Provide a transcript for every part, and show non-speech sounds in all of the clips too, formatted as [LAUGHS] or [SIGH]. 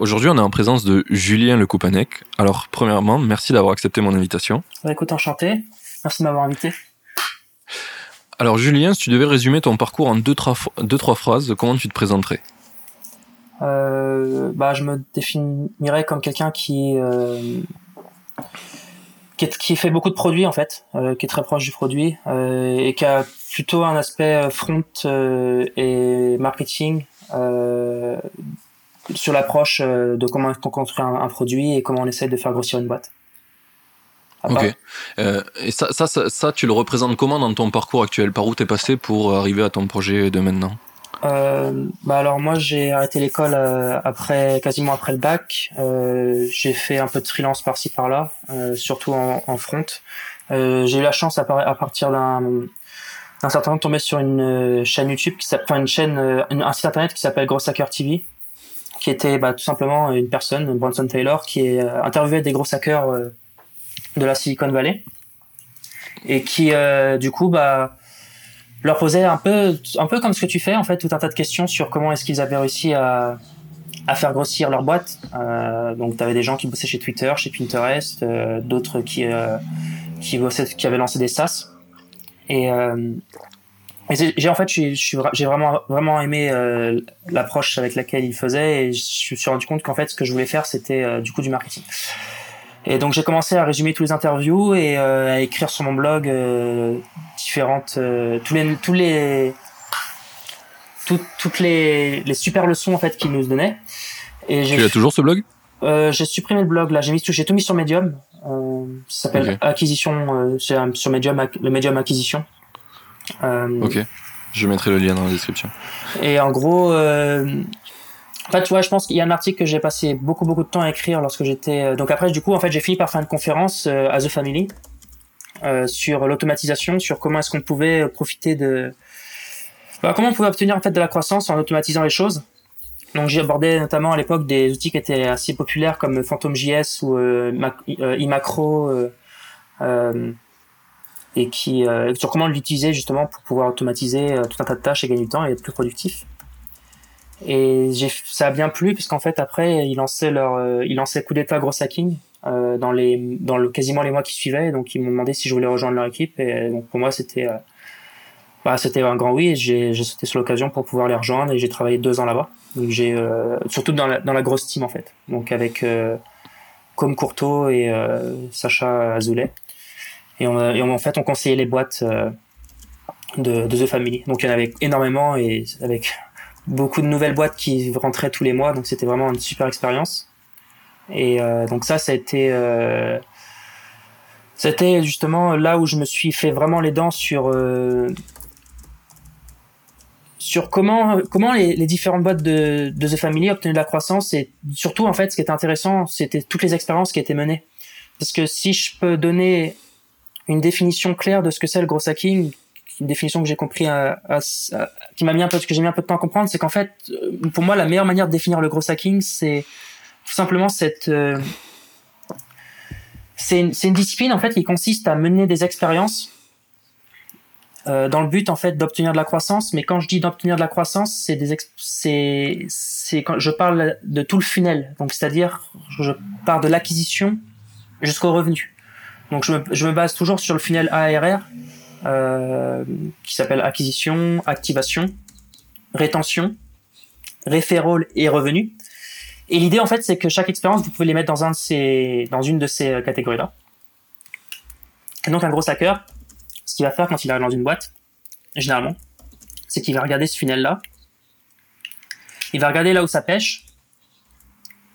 Aujourd'hui, on est en présence de Julien Le Coupanec. Alors, premièrement, merci d'avoir accepté mon invitation. Bah, écoute, enchanté. Merci de m'avoir invité. Alors, Julien, si tu devais résumer ton parcours en deux, trois, deux, trois phrases, comment tu te présenterais? Euh, bah, Je me définirais comme quelqu'un qui, euh, qui, qui, fait beaucoup de produits, en fait, euh, qui est très proche du produit et qui a plutôt un aspect front et marketing sur l'approche euh, de comment on construit un, produit et comment on essaie de faire grossir une boîte. Ok. Euh, et ça, ça, ça, tu le représentes comment dans ton parcours actuel? Par où t'es passé pour arriver à ton projet de maintenant? Euh, bah alors moi j'ai arrêté l'école euh, après quasiment après le bac. Euh, j'ai fait un peu de freelance par-ci par-là, surtout en, en front. j'ai eu la chance à, à partir d'un d'un certain temps de tomber sur une chaîne YouTube qui enfin une chaîne un site internet qui s'appelle Gross Hacker TV qui était bah, tout simplement une personne, Bronson Taylor, qui est, euh, interviewait des gros hackers euh, de la Silicon Valley. Et qui euh, du coup bah leur posait un peu un peu comme ce que tu fais en fait tout un tas de questions sur comment est-ce qu'ils avaient réussi à à faire grossir leur boîte. Euh, donc tu avais des gens qui bossaient chez Twitter chez Pinterest d'autres qui qui bossaient qui avaient lancé des SaaS. Et j'ai en fait j'ai vraiment vraiment aimé euh, l'approche avec laquelle il faisait et je me suis rendu compte qu'en fait ce que je voulais faire c'était euh, du coup du marketing. Et donc j'ai commencé à résumer tous les interviews et euh, à écrire sur mon blog différentes tous les tous les toutes les, les super leçons en fait qu'il nous donnait. Et tu as toujours ce blog? J'ai supprimé le blog là, j'ai mis j'ai tout mis sur Medium. ça s'appelle acquisition sur Medium le Medium acquisition. Euh, ok, je mettrai le lien dans la description. Et en gros, euh, en fait, tu vois, je pense qu'il y a un article que j'ai passé beaucoup beaucoup de temps à écrire lorsque j'étais. Euh, donc après, du coup, en fait, j'ai fini par faire une conférence à The Family sur l'automatisation, sur comment est-ce qu'on pouvait profiter de, bah, comment on pouvait obtenir en fait de la croissance en automatisant les choses. Donc j'ai abordé notamment à l'époque des outils qui étaient assez populaires comme PhantomJS ou euh, iMacro. Euh, et qui euh, sur comment l'utiliser justement pour pouvoir automatiser euh, tout un tas de tâches et gagner du temps et être plus productif. Et j'ai ça a bien plu puisqu'en fait après ils lançaient leur euh, ils lançaient coup d'état gros hacking euh, dans les dans le quasiment les mois qui suivaient. Donc ils m'ont demandé si je voulais rejoindre leur équipe. Et donc pour moi c'était bah c'était un grand oui. Et j'ai j'ai sauté sur l'occasion pour pouvoir les rejoindre. Et j'ai travaillé deux ans là-bas. Donc j'ai surtout dans la dans la grosse team en fait. Donc avec comme Courteau et Sacha Azoulay et, on, en fait, on conseillait les boîtes euh, de, de The Family. Donc il y en avait énormément et avec beaucoup de nouvelles boîtes qui rentraient tous les mois. Donc c'était vraiment une super expérience. Et euh, donc ça, ça a été, euh, c'était justement là où je me suis fait vraiment les dents sur sur comment comment les, les, différentes boîtes de, de The Family obtenaient de la croissance et surtout en fait ce qui était intéressant c'était toutes les expériences qui étaient menées parce que si je peux donner une définition claire de ce que c'est le gros hacking, une définition que j'ai compris, à, qui m'a mis un peu, que j'ai mis un peu de temps à comprendre, c'est qu'en fait, euh, pour moi, la meilleure manière de définir le gros hacking, c'est tout simplement cette, euh, c'est une, une, discipline en fait qui consiste à mener des expériences euh, dans le but en fait d'obtenir de la croissance. Mais quand je dis d'obtenir de la croissance, c'est des, c'est, c'est quand je parle de tout le funnel. Donc c'est-à-dire, je pars de l'acquisition jusqu'au revenu. Donc je me, base toujours sur le funnel ARR euh, qui s'appelle acquisition, activation, rétention, referral et revenu. Et l'idée en fait c'est que chaque expérience vous pouvez les mettre dans une de ces euh, catégories là. Et donc un gros hacker, ce qu'il va faire quand il arrive dans une boîte, généralement, c'est qu'il va regarder ce funnel là. Il va regarder là où ça pêche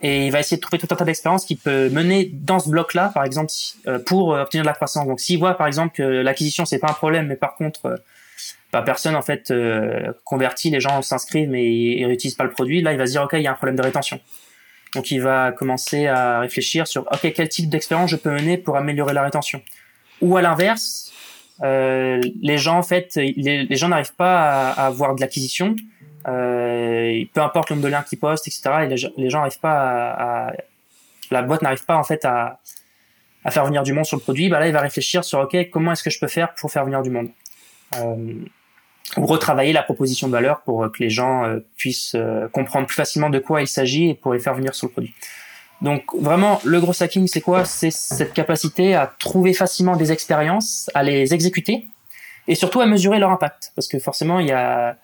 et il va essayer de trouver tout un tas d'expériences qui peut mener dans ce bloc-là, par exemple, euh, pour euh, obtenir de la croissance. Donc, s'il voit, par exemple, que l'acquisition c'est pas un problème, mais par contre, euh, bah, personne en fait convertit, les gens s'inscrivent mais ils réutilisent pas le produit. Là, il va se dire ok, il y a un problème de rétention. Donc il va commencer à réfléchir sur ok quel type d'expérience je peux mener pour améliorer la rétention. Ou à l'inverse, euh, les gens en fait, les, gens n'arrivent pas à, avoir de l'acquisition. Euh, peu importe le nombre de liens qu'ils postent, etc. Et les, gens n'arrivent pas à, la boîte n'arrive pas en fait à, faire venir du monde sur le produit. Bah là, il va réfléchir sur ok comment est-ce que je peux faire pour faire venir du monde? Euh, ou retravailler la proposition de valeur pour que les gens euh, puissent euh, comprendre plus facilement de quoi il s'agit et pour les faire venir sur le produit. Donc vraiment, le gros hacking, c'est quoi? C'est cette capacité à trouver facilement des expériences, à les exécuter et surtout à mesurer leur impact. Parce que forcément, il y a,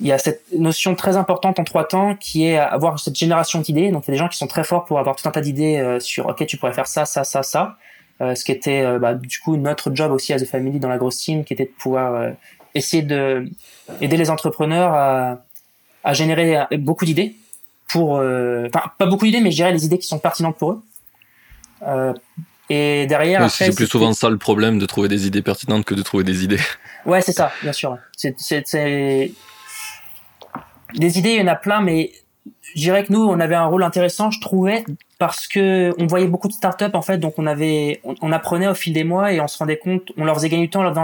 il y a cette notion très importante en trois temps qui est avoir cette génération d'idées. Donc il y a des gens qui sont très forts pour avoir tout un tas d'idées euh, sur ok, tu pourrais faire ça, ça, ça, ça. ce qui était bah, du coup notre job aussi à The Family dans la grosse team, qui était de pouvoir essayer de aider les entrepreneurs à, à générer beaucoup d'idées pour, euh, enfin pas beaucoup d'idées, mais je dirais les idées qui sont pertinentes pour eux. Euh, et derrière, c'est plus souvent ça le problème de trouver des idées pertinentes que de trouver des idées. Ouais, c'est ça, bien sûr. C'est, c'est, des idées, il y en a plein, mais je dirais que nous, on avait un rôle intéressant, je trouvais, parce que on voyait beaucoup de startups en fait, donc on avait, on, apprenait au fil des mois et on se rendait compte, on leur faisait gagner du temps, leur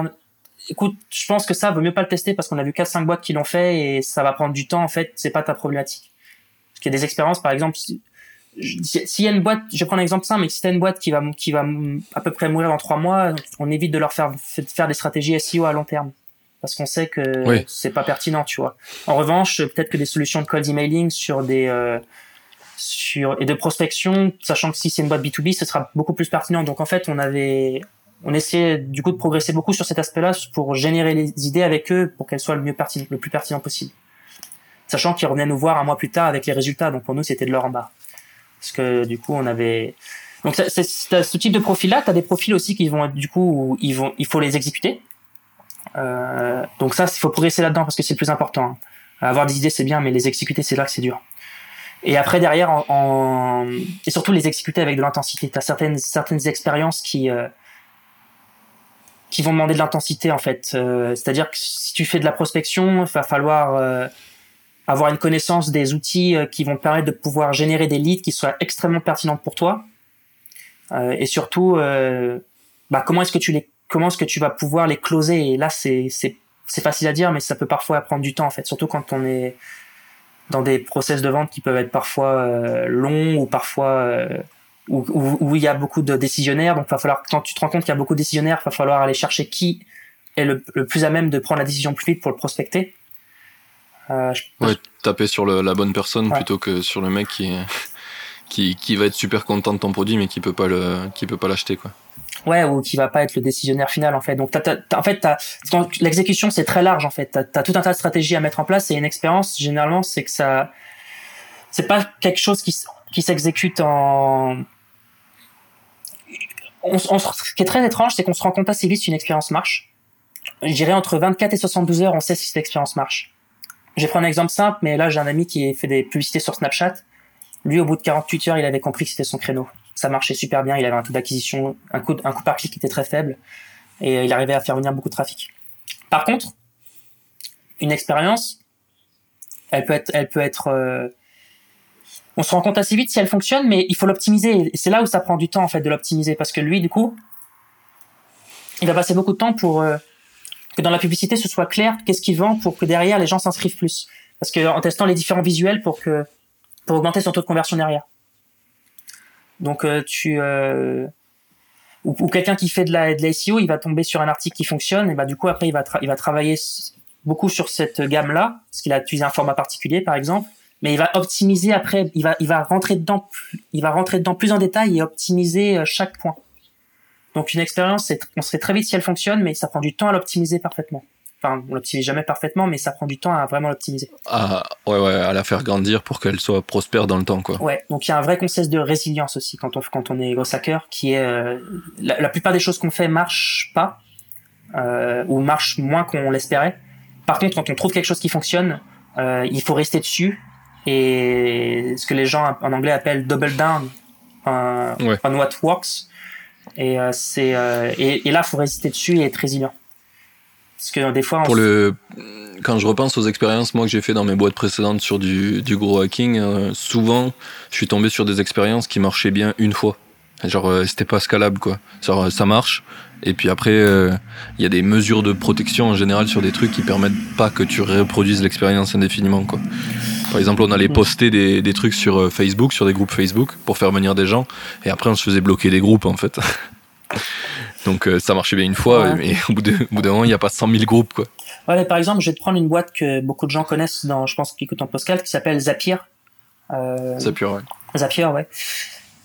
écoute, je pense que ça vaut mieux pas le tester parce qu'on a vu 4-5 boîtes qui l'ont fait et ça va prendre du temps. En fait, c'est pas ta problématique. Parce qu'il y a des expériences, par exemple, s'il y a une boîte, je prendre un exemple simple, mais si t'as une boîte qui va, qui va à peu près mourir dans 3 mois, on évite de leur faire, faire des stratégies SEO à long terme. Parce qu'on sait que c'est pas pertinent, tu vois. En revanche, peut-être que des solutions de cold emailing sur des, euh, sur, et de prospection, sachant que si c'est une boîte B2B, ce sera beaucoup plus pertinent. Donc en fait, on avait, on essayait du coup de progresser beaucoup sur cet aspect-là pour générer les idées avec eux pour qu'elles soient le mieux pertinent, le plus pertinent possible. Sachant qu'ils revenaient nous voir un mois plus tard avec les résultats, donc pour nous c'était de l'or en bas. Parce que du coup on avait donc c'est ce type de profil-là, tu as des profils aussi qui vont du coup ils vont il faut les exécuter. Euh, donc ça il faut progresser là-dedans parce que c'est le plus important. Hein. Avoir des idées c'est bien, mais les exécuter c'est là que c'est dur. Et après derrière en, et surtout les exécuter avec de l'intensité. Tu as certaines certaines expériences qui euh, qui vont demander de l'intensité en fait. Euh, c'est-à-dire que si tu fais de la prospection, il va falloir euh, avoir une connaissance des outils euh, qui vont te permettre de pouvoir générer des leads qui soient extrêmement pertinentes pour toi. et surtout, bah, comment est-ce que tu les comment est-ce que tu vas pouvoir les closer? Et là, c'est c'est c'est facile à dire, mais ça peut parfois prendre du temps en fait, surtout quand on est dans des process de vente qui peuvent être parfois longs ou parfois où, où, il y a beaucoup de décisionnaires. Donc, va falloir, quand tu te rends compte qu'il y a beaucoup de décisionnaires, il va falloir aller chercher qui est le, plus à même de prendre la décision plus vite pour le prospecter. Euh, ouais, taper sur la bonne personne plutôt que sur le mec qui, [LAUGHS] qui, qui va être super content de ton produit mais qui peut pas le, qui peut pas l'acheter, quoi. Ouais, ou qui va pas être le décisionnaire final en fait. Donc, en fait, l'exécution c'est très large en fait. T'as as tout un tas de stratégies à mettre en place et une expérience généralement c'est que ça, c'est pas quelque chose qui, qui s'exécute en ce qui est très étrange, c'est qu'on se rend compte assez vite si une expérience marche. Je dirais entre 24 et 72 heures, on sait si cette expérience marche. Vais prendre un exemple simple, mais là, j'ai un ami qui fait des publicités sur Snapchat. Lui, au bout de 48 heures, il avait compris que c'était son créneau. Ça marchait super bien, il avait un taux d'acquisition, un coût, un coût par clic qui était très faible, et il arrivait à faire venir beaucoup de trafic. Par contre, une expérience, elle peut être, elle peut être, euh, on se rend compte assez vite si elle fonctionne, mais il faut l'optimiser. Et c'est là où ça prend du temps en fait de l'optimiser, parce que lui, du coup, il va passer beaucoup de temps pour euh, que dans la publicité ce soit clair qu'est-ce qu'il vend pour que derrière les gens s'inscrivent plus. Parce que en testant les différents visuels pour que pour augmenter son taux de conversion derrière. Donc euh, tu euh, ou, quelqu'un qui fait de la de la SEO, il va tomber sur un article qui fonctionne et bah du coup après il va il va travailler beaucoup sur cette gamme là parce qu'il a utilisé un format particulier par exemple mais il va optimiser après, il va, il va rentrer dedans, il va rentrer dedans plus en détail et optimiser euh, chaque point. Donc une expérience, on sait très vite si elle fonctionne, mais ça prend du temps à l'optimiser parfaitement. Enfin, on l'optimise jamais parfaitement, mais ça prend du temps à vraiment l'optimiser. Ah, ouais, ouais, à la faire grandir pour qu'elle soit prospère dans le temps, quoi. Ouais, donc il y a un vrai concept de résilience aussi quand on, quand on est gros hacker, qui est, euh, la, plupart des choses qu'on fait marchent pas, euh, ou marchent moins qu'on l'espérait. Par contre, quand on trouve quelque chose qui fonctionne, euh, il faut rester dessus et ce que les gens en anglais appellent double down on what works. Et, euh, c'est, euh, et, et, là, faut résister dessus et être résilient. Parce que des fois, on Pour le, quand je repense aux expériences moi que j'ai fait dans mes boîtes précédentes sur du, du gros hacking, euh, souvent je suis tombé sur des expériences qui marchaient bien une fois. Genre euh, c'était pas scalable quoi. Genre euh, ça marche et puis après euh, il y a des mesures de protection en général sur des trucs qui permettent pas que tu reproduises l'expérience indéfiniment quoi. Par exemple on allait poster des, des trucs sur Facebook, sur des groupes Facebook pour faire venir des gens et après on se faisait bloquer des groupes en fait. [LAUGHS] Donc euh, ça marchait bien une fois Ouais. mais au bout d'un moment il n'y a pas 100 000 groupes quoi. Ouais, par exemple, je vais te prendre une boîte que beaucoup de gens connaissent dans, je pense, qui écoutent en podcast, qui s'appelle Zapier. Euh, pure ouais. Zapier, ouais.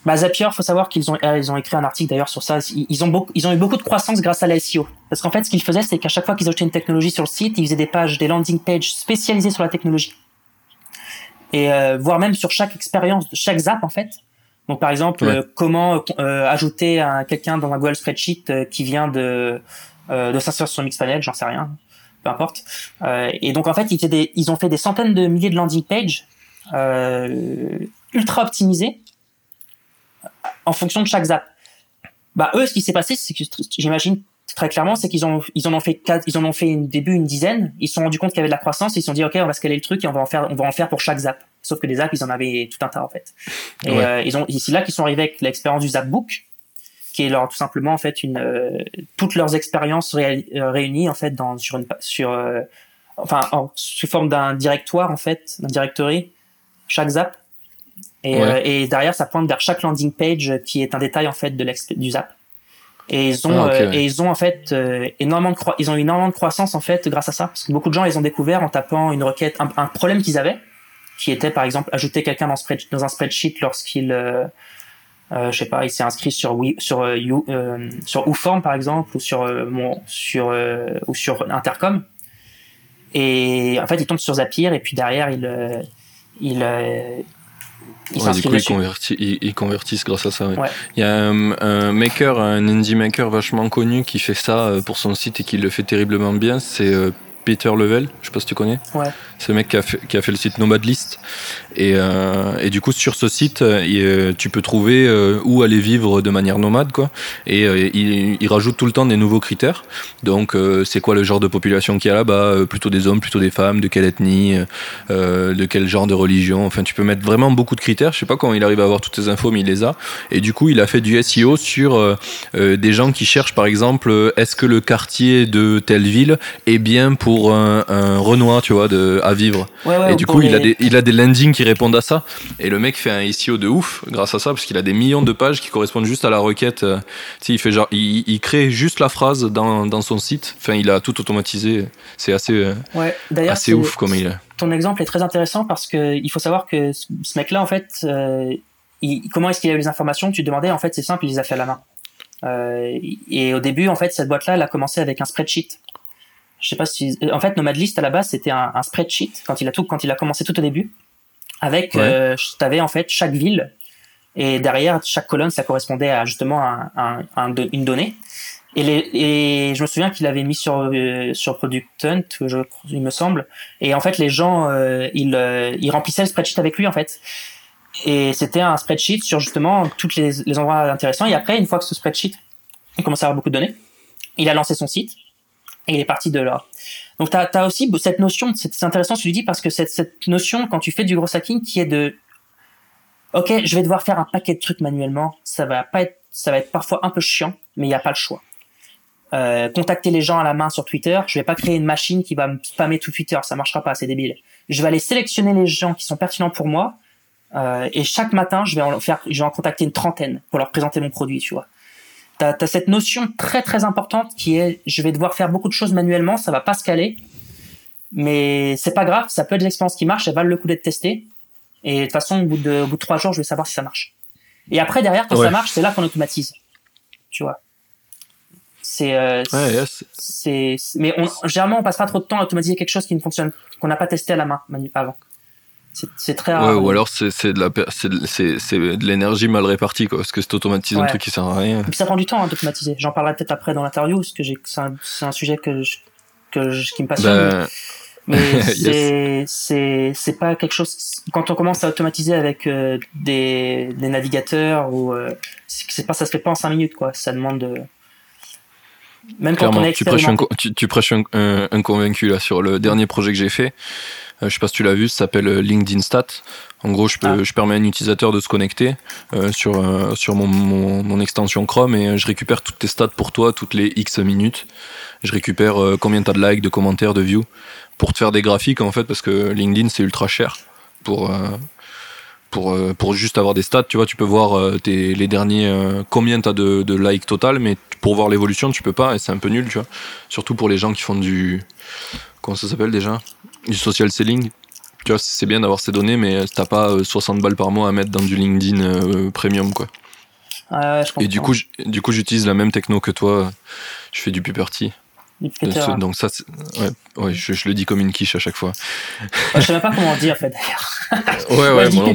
Bah, Zapier, faut savoir qu'ils ont, euh, ils ont écrit un article d'ailleurs sur ça. Ils, ont beaucoup, ils ont eu beaucoup de croissance grâce à la SEO. Parce qu'en fait, ce qu'ils faisaient, c'est qu'à chaque fois qu'ils achetaient une technologie sur le site, ils faisaient des pages, des landing pages spécialisées sur la technologie. Et euh, voire même sur chaque expérience de chaque zap, en fait. Donc, par exemple, Ouais. euh, comment euh, ajouter un, quelqu'un dans un Google Spreadsheet euh, qui vient de, euh, de s'inscrire sur Mixpanel, j'en sais rien, peu importe. Euh, et donc, en fait, ils, faisaient des, ils ont fait des centaines de milliers de landing pages euh, ultra optimisées en fonction de chaque zap. Bah eux, ce qui s'est passé, c'est que j'imagine très clairement, c'est qu'ils ont ils en ont fait quatre, ils en ont fait au début une dizaine. Ils se sont rendus compte qu'il y avait de la croissance. Ils se sont dit ok, on va scaler le truc et on va en faire on va en faire pour chaque zap. Sauf que des apps, ils en avaient tout un tas en fait. Et Ouais. euh, ils ont c'est là qu'ils sont arrivés avec l'expérience du Zapbook, qui est leur tout simplement en fait une euh, toutes leurs expériences ré- euh, réunies en fait dans sur une sur euh, enfin en, sous forme d'un directoire en fait d'un directory chaque zap et, Ouais. euh, et derrière ça pointe vers chaque landing page qui est un détail en fait de l'exp- du zap et ils ont Ah, euh, et ils ont en fait euh, énormément de croi- ils ont eu énormément de croissance en fait grâce à ça parce que beaucoup de gens ils ont découvert en tapant une requête un, un problème qu'ils avaient qui était par exemple ajouter quelqu'un dans, un spreadsheet lorsqu'il euh, euh, je sais pas, il s'est inscrit sur oui, sur euh, You- euh, sur Ouform par exemple ou sur euh, mon sur ou sur Intercom. Et en fait, il tombe sur Zapier et puis derrière il euh, il il Ouais, du coup, ils, converti- ils- ils convertissent grâce à ça. ouais. Ouais. Il y a un, un maker, un indie maker vachement connu qui fait ça euh, pour son site et qui le fait terriblement bien. C'est euh, Peter Level. Je sais pas si tu connais. Ouais. C'est le mec qui a fait, qui a fait le site Nomadlist. Et, euh, et du coup, sur ce site, euh, il, euh, tu peux trouver euh, où aller vivre de manière nomade, quoi. Et euh, il, il rajoute tout le temps des nouveaux critères. Donc, c'est quoi le genre de population qu'il y a là-bas? Plutôt des hommes, plutôt des femmes, de quelle ethnie, de quel genre de religion? Enfin, tu peux mettre vraiment beaucoup de critères. Je sais pas comment il arrive à avoir toutes ces infos, mais il les a. Et du coup, il a fait du SEO sur des gens qui cherchent, par exemple, est-ce que le quartier de telle ville est bien pour un, un Renoir, tu vois, de, à vivre. Ouais, ouais, et du pour coup, il a, des, il a des landings qui répondent à ça. Et le mec fait un SEO de ouf grâce à ça, parce qu'il a des millions de pages qui correspondent juste à la requête. Euh, il fait genre, il, il crée juste la phrase dans, dans son site. Enfin, il a tout automatisé. C'est assez, euh, Ouais, assez ouf comme il est. ton exemple est très intéressant parce que il faut savoir que ce mec-là, en fait, euh, il- comment est-ce qu'il a eu les informations? Tu te demandais, en fait, c'est simple, il les a fait à la main. Euh, et au début, en fait, cette boîte-là, elle a commencé avec un spreadsheet. Je sais pas si, en fait, Nomadlist à la base, c'était un, un spreadsheet quand il a tout, quand il a commencé tout au début, avec, Ouais. euh, t'avais en fait chaque ville et derrière chaque colonne, ça correspondait à justement un, un- un do- une donnée. Et, les, et je me souviens qu'il avait mis sur euh, sur Product Hunt, je, il me semble. Et en fait, les gens, euh, ils, euh, ils remplissaient le spreadsheet avec lui, en fait. Et c'était un spreadsheet sur justement tous les, les endroits intéressants. Et après, une fois que ce spreadsheet, il commençait à avoir beaucoup de données, il a lancé son site et il est parti de là. Donc, tu as, aussi cette notion, c'est intéressant ce que tu dis parce que cette, cette notion, quand tu fais du gros hacking, qui est de Ok, je vais devoir faire un paquet de trucs manuellement, ça va pas être, ça va être parfois un peu chiant, mais il n'y a pas le choix. Euh, contacter les gens à la main sur Twitter, je vais pas créer une machine qui va me spammer tout Twitter, ça marchera pas, c'est débile. Je vais aller sélectionner les gens qui sont pertinents pour moi, euh, et chaque matin, je vais en faire, je vais en contacter une trentaine pour leur présenter mon produit, tu vois. T'as as cette notion très très importante qui est, je vais devoir faire beaucoup de choses manuellement, ça va pas se caler, mais c'est pas grave, ça peut être des expériences qui marchent, elles valent le coup d'être testées, et de toute façon, au bout de, au bout de trois jours, je vais savoir si ça marche. Et après, derrière, quand Ouais. ça marche, c'est là qu'on automatise, tu vois. C'est, euh, Ouais, yes. c'est, mais on, généralement, on passe pas trop de temps à automatiser quelque chose qui ne fonctionne, qu'on n'a pas testé à la main avant. C'est, très rare. Ouais, ou alors c'est de la l'énergie mal répartie quoi parce que c'est automatise un truc qui sert à rien. Et puis ça prend du temps hein, d'automatiser. J'en parlerai peut-être après dans l'interview, parce que c'est un, un sujet que je, que je, qui me passionne. Ben, mais [LAUGHS] Yes. c'est, c'est, c'est pas quelque chose. Quand on commence à automatiser avec euh, des, des navigateurs ou euh, c'est, pas, ça se fait pas en cinq minutes quoi. Ça demande de. Même quand on tu prêches, un, tu, tu prêches un, un, convaincu là sur le dernier projet que j'ai fait. Euh, je sais pas si tu l'as vu, ça s'appelle euh, LinkedIn Stat. En gros, je, peux, ah. je permets à un utilisateur de se connecter euh, sur, euh, sur mon, mon, mon, extension Chrome et je récupère toutes tes stats pour toi toutes les X minutes. Je récupère combien tu as de likes, de commentaires, de views pour te faire des graphiques en fait parce que LinkedIn c'est ultra cher pour pour, pour juste avoir des stats, tu vois, tu peux voir tes, les derniers, combien tu as de, de likes total, mais pour voir l'évolution, tu peux pas, et c'est un peu nul, tu vois. Surtout pour les gens qui font du. Comment ça s'appelle déjà? Du social selling. Tu vois, c'est bien d'avoir ces données, mais t'as pas 60 balles par mois à mettre dans du LinkedIn premium, quoi. Ouais, je et du coup, du coup, j'utilise la même techno que toi. Je fais du puberty. Donc ça, ouais, ouais je, je, le dis comme une quiche à chaque fois. je sais même pas comment on dit en fait d'ailleurs. Ouais, ouais, moi,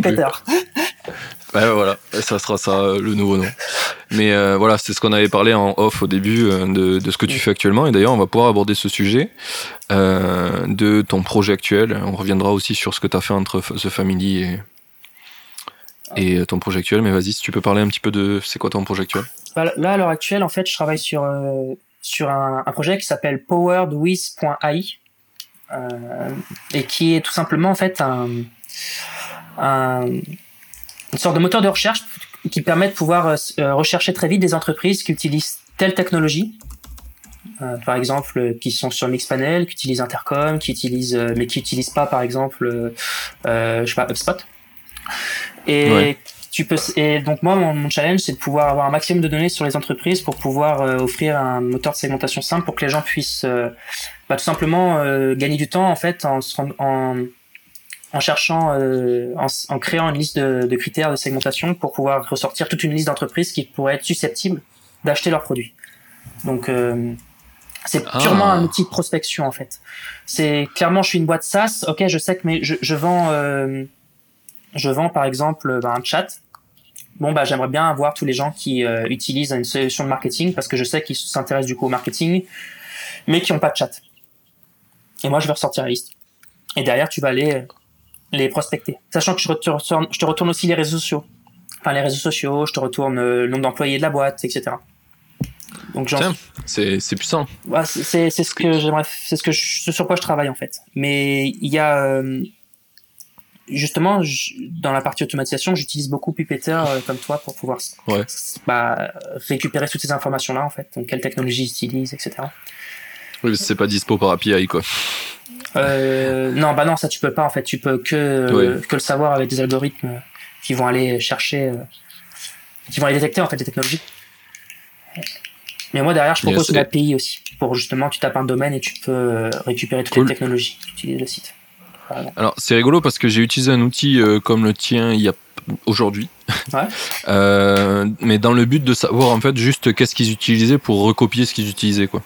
Ouais, voilà, ça sera ça le nouveau nom. Mais euh, voilà, c'est ce qu'on avait parlé en off au début euh, de, de, ce que tu fais actuellement. Et d'ailleurs, on va pouvoir aborder ce sujet euh, de ton projet actuel. On reviendra aussi sur ce que tu as fait entre The Family et, et ton projet actuel. Mais vas-y, si tu peux parler un petit peu de c'est quoi ton projet actuel? Bah, Là, à l'heure actuelle, en fait, je travaille sur, euh, sur un, un, projet qui s'appelle poweredwith.ai euh, et qui est tout simplement en fait un, un une sorte de moteur de recherche qui permet de pouvoir euh, euh, rechercher très vite des entreprises qui utilisent telle technologie, par exemple, qui sont sur Mixpanel, qui utilisent Intercom, qui utilisent, mais qui n'utilisent pas, par exemple, je sais pas, HubSpot. Et tu peux, et donc moi, mon, challenge, c'est de pouvoir avoir un maximum de données sur les entreprises pour pouvoir offrir un moteur de segmentation simple pour que les gens puissent, bah, tout simplement gagner du temps en fait en, en en cherchant, euh, en, créant une liste de, critères de segmentation pour pouvoir ressortir toute une liste d'entreprises qui pourraient être susceptibles d'acheter leurs produits. Donc euh, c'est ah. purement un outil de prospection en fait. C'est clairement je suis une boîte SaaS. Ok, je sais que mais je, vends, euh, je vends par exemple bah, un chat. Bon bah j'aimerais bien avoir tous les gens qui utilisent une solution de marketing parce que je sais qu'ils s'intéressent du coup au marketing, mais qui n'ont pas de chat. Et moi je vais ressortir la liste. Et derrière tu vas aller les prospecter. Sachant que je te, retourne, je te retourne aussi les réseaux sociaux. Enfin, les réseaux sociaux, je te retourne euh, le nombre d'employés de la boîte, etc. Donc, c'est, c'est puissant. c'est, c'est ce que j'aimerais, c'est ce que ce sur quoi je travaille en fait. Mais il y a, euh, justement, dans la partie automatisation, j'utilise beaucoup Puppeteer euh, comme toi pour pouvoir bah, récupérer toutes ces informations-là en fait. Donc, quelle technologie j'utilise, etc. Oui, c'est pas dispo par API quoi. Euh, non, bah non, ça tu peux pas en fait. Tu peux que, que le savoir avec des algorithmes qui vont aller chercher, euh, qui vont aller détecter en fait des technologies. Mais moi derrière, je propose une API aussi pour justement tu tapes un domaine et tu peux euh, récupérer toutes les technologies qui utilisent le site. Alors c'est rigolo parce que j'ai utilisé un outil comme le tien il y a aujourd'hui, ouais. [LAUGHS] mais dans le but de savoir en fait juste qu'est-ce qu'ils utilisaient pour recopier ce qu'ils utilisaient quoi.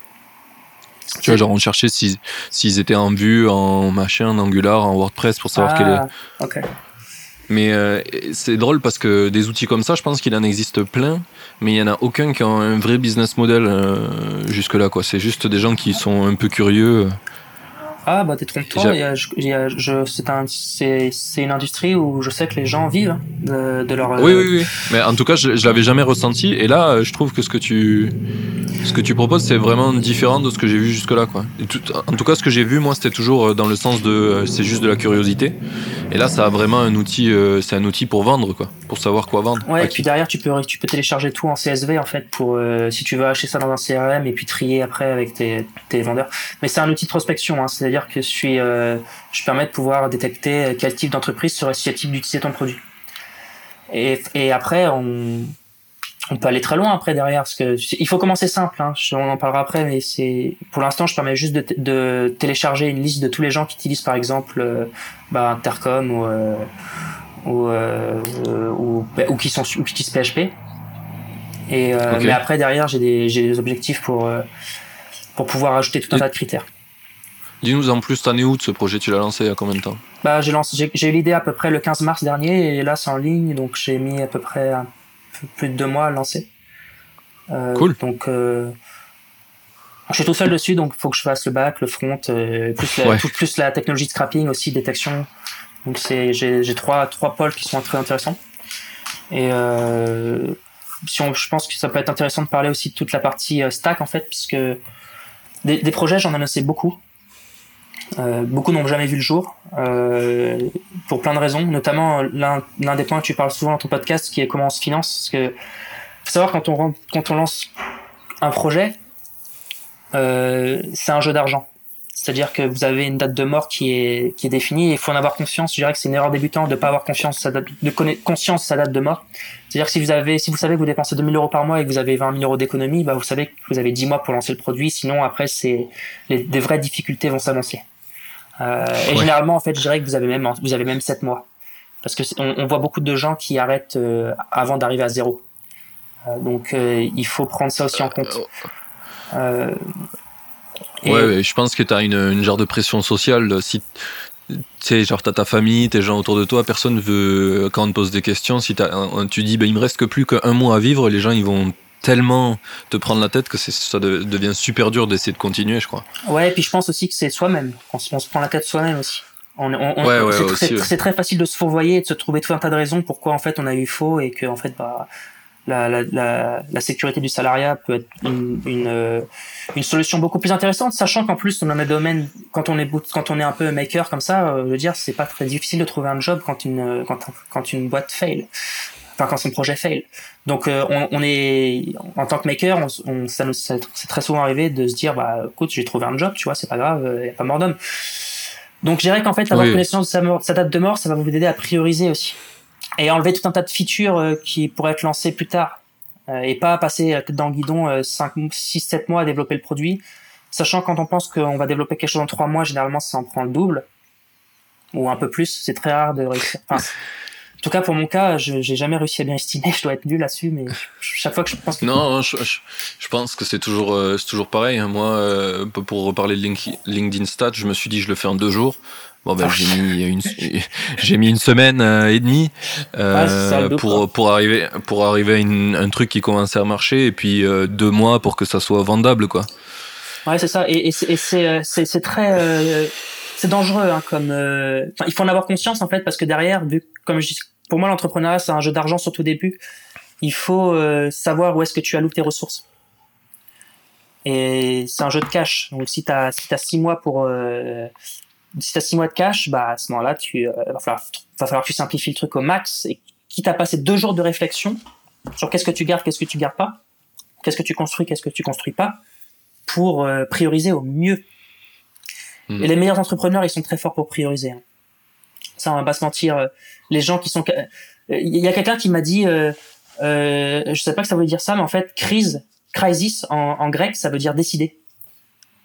Tu vois, genre on cherchait s'ils, étaient en vue, en machin, en Angular, en WordPress pour savoir quel est. Ah, ok. Mais euh, c'est drôle parce que des outils comme ça, je pense qu'il en existe plein, mais il n'y en a aucun qui a un vrai business model euh, jusque-là. quoi. C'est juste des gens qui sont un peu curieux. Ah, bah t'es trompé-toi. C'est un, une industrie où je sais que les gens vivent de, de leur. Oui, oui, oui. Mais en tout cas, je, je l'avais jamais ressenti. Et là, je trouve que ce que tu, ce que tu proposes, c'est vraiment différent de ce que j'ai vu jusque-là. Quoi. en tout cas, ce que j'ai vu, moi, c'était toujours euh, dans le sens de euh, c'est juste de la curiosité. Et là, ça a vraiment un outil, euh, c'est un outil pour vendre, quoi, pour savoir quoi vendre. Ouais, et puis derrière, tu peux, tu peux télécharger tout en CSV, en fait, pour si tu veux acheter ça dans un CRM et puis trier après avec tes, tes vendeurs. Mais c'est un outil de prospection, hein, c'est-à-dire que je, suis, je permets de pouvoir détecter quel type d'entreprise serait susceptible d'utiliser ton produit. Et, et après, on, on peut aller très loin après derrière parce que il faut commencer simple hein. on en parlera après mais c'est pour l'instant je permets juste de, de, télécharger une liste de tous les gens qui utilisent par exemple euh, bah, Intercom ou euh, ou, euh, ou, ou qui sont ou qui utilisent PHP et mais après derrière j'ai des j'ai des objectifs pour pour pouvoir ajouter tout un tas de critères Dis-nous en plus, t'en es où de ce projet? Tu l'as lancé il y a combien de temps? Bah, j'ai lancé, j'ai eu l'idée à peu près le 15 mars dernier et là c'est en ligne, donc j'ai mis à peu près plus de deux mois à lancer. Euh, cool. Donc, euh, je suis tout seul dessus, donc il faut que je fasse le back, le front, euh, plus, la, plus la technologie de scrapping aussi, détection. Donc c'est, j'ai, j'ai trois, trois pôles qui sont très intéressants. Et si on, je pense que ça peut être intéressant de parler aussi de toute la partie stack en fait, puisque des, des projets, j'en ai annoncé beaucoup. Euh, beaucoup n'ont jamais vu le jour euh, pour plein de raisons, notamment l'un des points que tu parles souvent dans ton podcast, qui est comment on se finance. Parce que faut savoir quand on quand on lance un projet, euh, c'est un jeu d'argent. C'est-à-dire que vous avez une date de mort qui est, qui est définie et il faut en avoir conscience. Je dirais que c'est une erreur débutante de ne pas avoir conscience sa date, de conscience sa date de mort. C'est-à-dire que si vous avez, si vous savez que vous dépensez 2000 euros par mois et que vous avez 20 000 euros d'économie, bah vous savez que vous avez 10 mois pour lancer le produit. Sinon, après, c'est, des vraies difficultés vont s'annoncer. Euh, et généralement, en fait, je dirais que vous avez même, vous avez même 7 mois. Parce que on, on, voit beaucoup de gens qui arrêtent euh, avant d'arriver à zéro. Euh, donc, il faut prendre ça aussi en compte. Ouais, je pense que tu as une, une, genre de pression sociale. Si tu sais, genre t'as ta famille, tes gens autour de toi, personne veut, quand on te pose des questions, si tu dis, ben, il me reste que plus qu'un mois à vivre, les gens, ils vont tellement te prendre la tête que ça devient super dur d'essayer de continuer, je crois. Ouais, et puis je pense aussi que c'est soi-même, on, on se prend la tête soi-même aussi. On, on, ouais, ouais, c'est très, très, facile de se fourvoyer et de se trouver tout un tas de raisons pourquoi en fait on a eu faux et que en fait bah la, la, la, la, sécurité du salariat peut être une, une, euh, une solution beaucoup plus intéressante, sachant qu'en plus, dans le domaine, quand on est quand on est un peu maker comme ça, euh, je veux dire, c'est pas très difficile de trouver un job quand une quand, quand une boîte fail, enfin quand son projet fail. Donc euh, on, on, est en tant que maker, on, on ça c'est très souvent arrivé de se dire bah écoute, j'ai trouvé un job, tu vois, c'est pas grave, y a pas mort d'homme. Donc je dirais qu'en fait, avoir connaissance de sa, mort, sa date de mort, ça va vous aider à prioriser aussi et enlever tout un tas de features euh, qui pourraient être lancées plus tard euh, et pas passer euh, dans le guidon 5, 6, 7 mois à développer le produit. Sachant quand on pense qu'on va développer quelque chose en 3 mois, généralement ça en prend le double ou un peu plus. C'est très rare de réussir. Enfin, en tout cas, pour mon cas, je j'ai jamais réussi à bien estimer. [LAUGHS] Je dois être nul là-dessus, mais chaque fois que je pense que non, je, je, pense que c'est toujours c'est toujours pareil. Hein. Moi, pour reparler de LinkedIn Stats, je me suis dit je le fais en deux jours. Bon ben j'ai mis [LAUGHS] une j'ai mis une semaine euh, et demie euh, pour pour arriver pour arriver à une, un truc qui commençait à marcher et puis euh, deux mois pour que ça soit vendable quoi. Ouais c'est ça et, et c'est c'est c'est très euh, c'est dangereux hein, comme il faut en avoir conscience en fait parce que derrière vu comme je dis pour moi l'entrepreneuriat c'est un jeu d'argent surtout au début. Il faut savoir où est-ce que tu alloues tes ressources. Et c'est un jeu de cash. Donc si t'as si t'as six mois pour si t'as six mois de cash, bah à ce moment-là, tu euh, va falloir va falloir que tu simplifies le truc au max. Et quitte à passer deux jours de réflexion sur qu'est-ce que tu gardes, qu'est-ce que tu gardes pas, qu'est-ce que tu construis, qu'est-ce que tu construis pas, pour euh, prioriser au mieux. Hmm. Et les meilleurs entrepreneurs, ils sont très forts pour prioriser. Hein. Ça, on va pas se mentir. Euh, les gens qui sont, il y a quelqu'un qui m'a dit, euh, euh, je sais pas que ça veut dire ça, mais en fait, crise, crisis en, en grec, ça veut dire décider.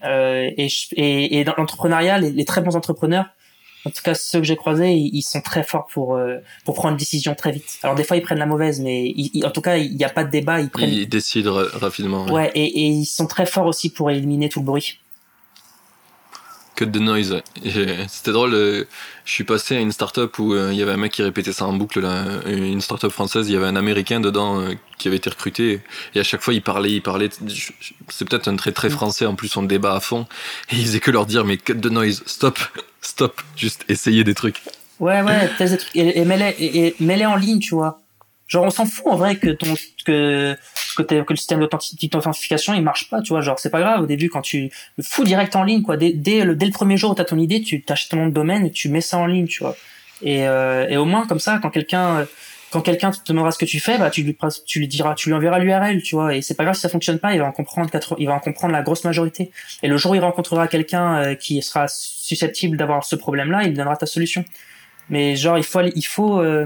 Euh, et, et, et, dans l'entrepreneuriat, les, les, très bons entrepreneurs, en tout cas ceux que j'ai croisés, ils, sont très forts pour euh, pour prendre une décision très vite. Alors des fois ils prennent la mauvaise, mais en tout cas il n'y a pas de débat. Ils, prennent... ils décident rapidement. Ouais, ouais et, et, ils sont très forts aussi pour éliminer tout le bruit. Que de noise. C'était drôle. Euh, je suis passé à une startup où euh, il y avait un mec qui répétait ça en boucle. Là, une startup française. Il y avait un Américain dedans euh, qui avait été recruté. Et à chaque fois, il parlait, il parlait. C'est peut-être un trait très français. En plus, on débat à fond. Et il faisait que leur dire mais cut de noise, stop, stop. Juste essayer des trucs. Ouais, ouais. Et, et, mets-les, et, mets en ligne, tu vois. Genre, on s'en fout en vrai que ton que que, que le système d'authentification il marche pas, tu vois. Genre, c'est pas grave au début quand tu fous direct en ligne, quoi. Dès, dès, le, dès le premier jour où t'as ton idée, tu t'achètes ton nom de domaine et tu mets ça en ligne, tu vois. Et, euh, et au moins comme ça, quand quelqu'un quand quelqu'un te demandera ce que tu fais, bah tu lui tu lui diras, tu lui enverras l'URL, tu vois. Et c'est pas grave si ça fonctionne pas, il va en comprendre il va en comprendre la grosse majorité. Et le jour où il rencontrera quelqu'un euh, qui sera susceptible d'avoir ce problème-là, il donnera ta solution. Mais genre il faut il faut euh,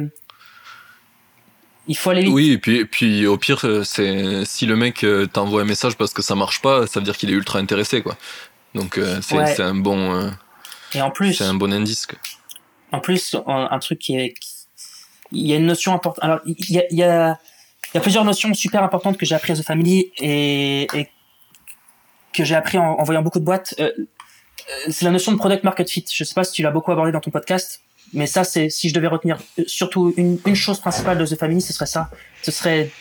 il faut aller vite. Oui, et puis, puis au pire, euh, c'est si le mec euh, t'envoie un message parce que ça marche pas, ça veut dire qu'il est ultra intéressé, quoi. Donc euh, c'est un bon. et en plus. C'est un bon indice. En plus, un, truc qui est, il y a une notion importante. Alors, il y a, il y a, il y a plusieurs notions super importantes que j'ai appris à The Family et, et que j'ai appris en, voyant beaucoup de boîtes. c'est la notion de product market fit. Je sais pas si tu l'as beaucoup abordé dans ton podcast mais ça, c'est si je devais retenir euh, surtout une, une chose principale de The Family, ce serait ça. Ce serait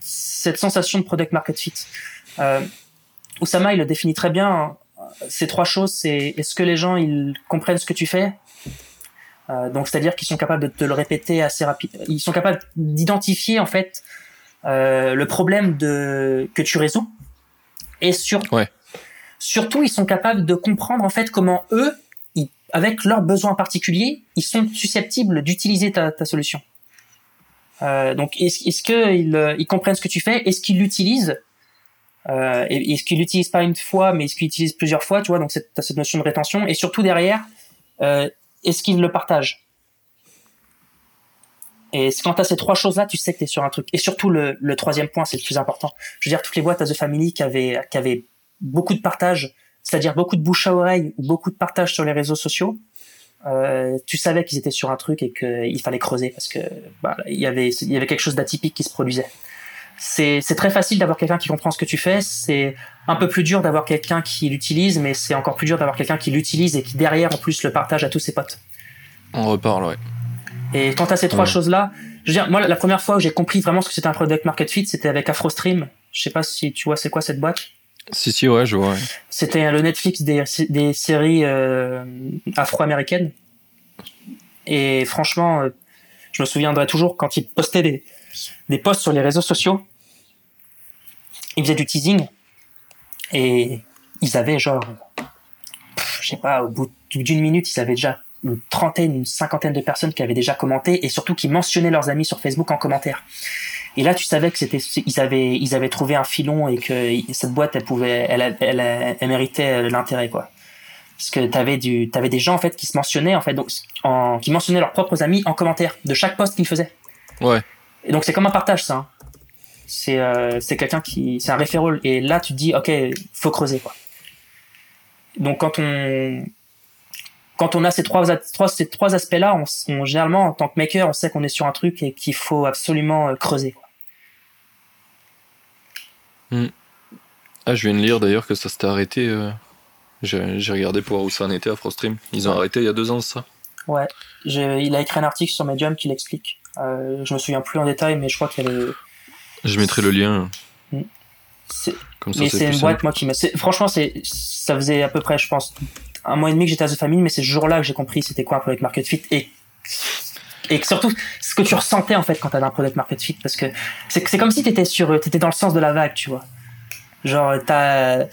cette sensation de product market fit. Euh, Oussama, il le définit très bien. Ces trois choses, c'est est-ce que les gens ils comprennent ce que tu fais? Euh, Donc, c'est-à-dire qu'ils sont capables de te le répéter assez rapide. Ils sont capables d'identifier en fait euh, le problème de que tu résous et sur, surtout ils sont capables de comprendre en fait comment eux avec leurs besoins particuliers ils sont susceptibles d'utiliser ta, ta, solution. Euh, donc est-ce est qu'ils euh, ils comprennent ce que tu fais? Est-ce qu'ils l'utilisent? Euh, est-ce qu'ils l'utilisent pas une fois mais est-ce qu'ils l'utilisent plusieurs fois tu vois? Donc c'est cette notion de rétention. Et surtout derrière euh, est-ce qu'ils le partagent? Et quand tu as ces trois choses-là, tu sais que tu es sur un truc? Et surtout, le, le troisième point, c'est le plus important. Je veux dire, toutes les boîtes à The Family qui avaient, qui avaient beaucoup de partage, c'est-à-dire beaucoup de bouche à oreille, beaucoup de partage sur les réseaux sociaux, euh, tu savais qu'ils étaient sur un truc et qu'il fallait creuser parce que bah, il y avait il y avait quelque chose d'atypique qui se produisait. C'est c'est très facile d'avoir quelqu'un qui comprend ce que tu fais. C'est un peu plus dur d'avoir quelqu'un qui l'utilise, mais c'est encore plus dur d'avoir quelqu'un qui l'utilise et qui derrière en plus le partage à tous ses potes. On reparle, ouais. Et quant à ces trois choses-là, je veux dire, moi, la première fois où j'ai compris vraiment ce que c'était un product market fit, c'était avec AfroStream. Je sais pas si tu vois c'est quoi cette boîte. Si, si, ouais, je vois. C'était le Netflix des, des séries euh, afro-américaines. Et franchement, euh, je me souviendrai toujours quand ils postaient des, des posts sur les réseaux sociaux. Ils faisaient du teasing. Et ils avaient genre, je sais pas, au bout d'une minute, ils avaient déjà une trentaine, une cinquantaine de personnes qui avaient déjà commenté et surtout qui mentionnaient leurs amis sur Facebook en commentaire. Et là, tu savais que c'était, ils avaient, ils avaient trouvé un filon et que cette boîte, elle pouvait, elle, elle, elle, méritait l'intérêt, quoi. Parce que t'avais du, t'avais des gens, en fait, qui se mentionnaient, en fait, donc, en, qui mentionnaient leurs propres amis en commentaire de chaque post qu'ils faisaient. Ouais. Et donc, c'est comme un partage, ça. Hein. C'est, euh, c'est quelqu'un qui, c'est un référent. Et là, tu te dis, OK, faut creuser, quoi. Donc, quand on, quand on a ces trois, ces trois aspects-là, on, généralement, en tant que maker, on sait qu'on est sur un truc et qu'il faut absolument euh, creuser. Hmm. Ah, je viens de lire d'ailleurs que ça s'était arrêté. Euh, j'ai regardé pour voir où ça en était à Frostream. Ils ont arrêté il y a deux ans, ça? Ouais. Il a écrit un article sur Medium qui l'explique. Euh, je me souviens plus en détail, mais je crois qu'il y avait. Je mettrai le lien. Hmm. Comme ça, mais c'est une boîte, moi, qui m'a. Franchement, ça faisait à peu près, je pense, un mois et demi que j'étais à The Family, mais c'est ce jour-là que j'ai compris c'était quoi un product market fit et et surtout ce que tu ressentais en fait quand t'avais un product market fit parce que c'est c'est comme si t'étais sur t'étais dans le sens de la vague, tu vois. Genre t'as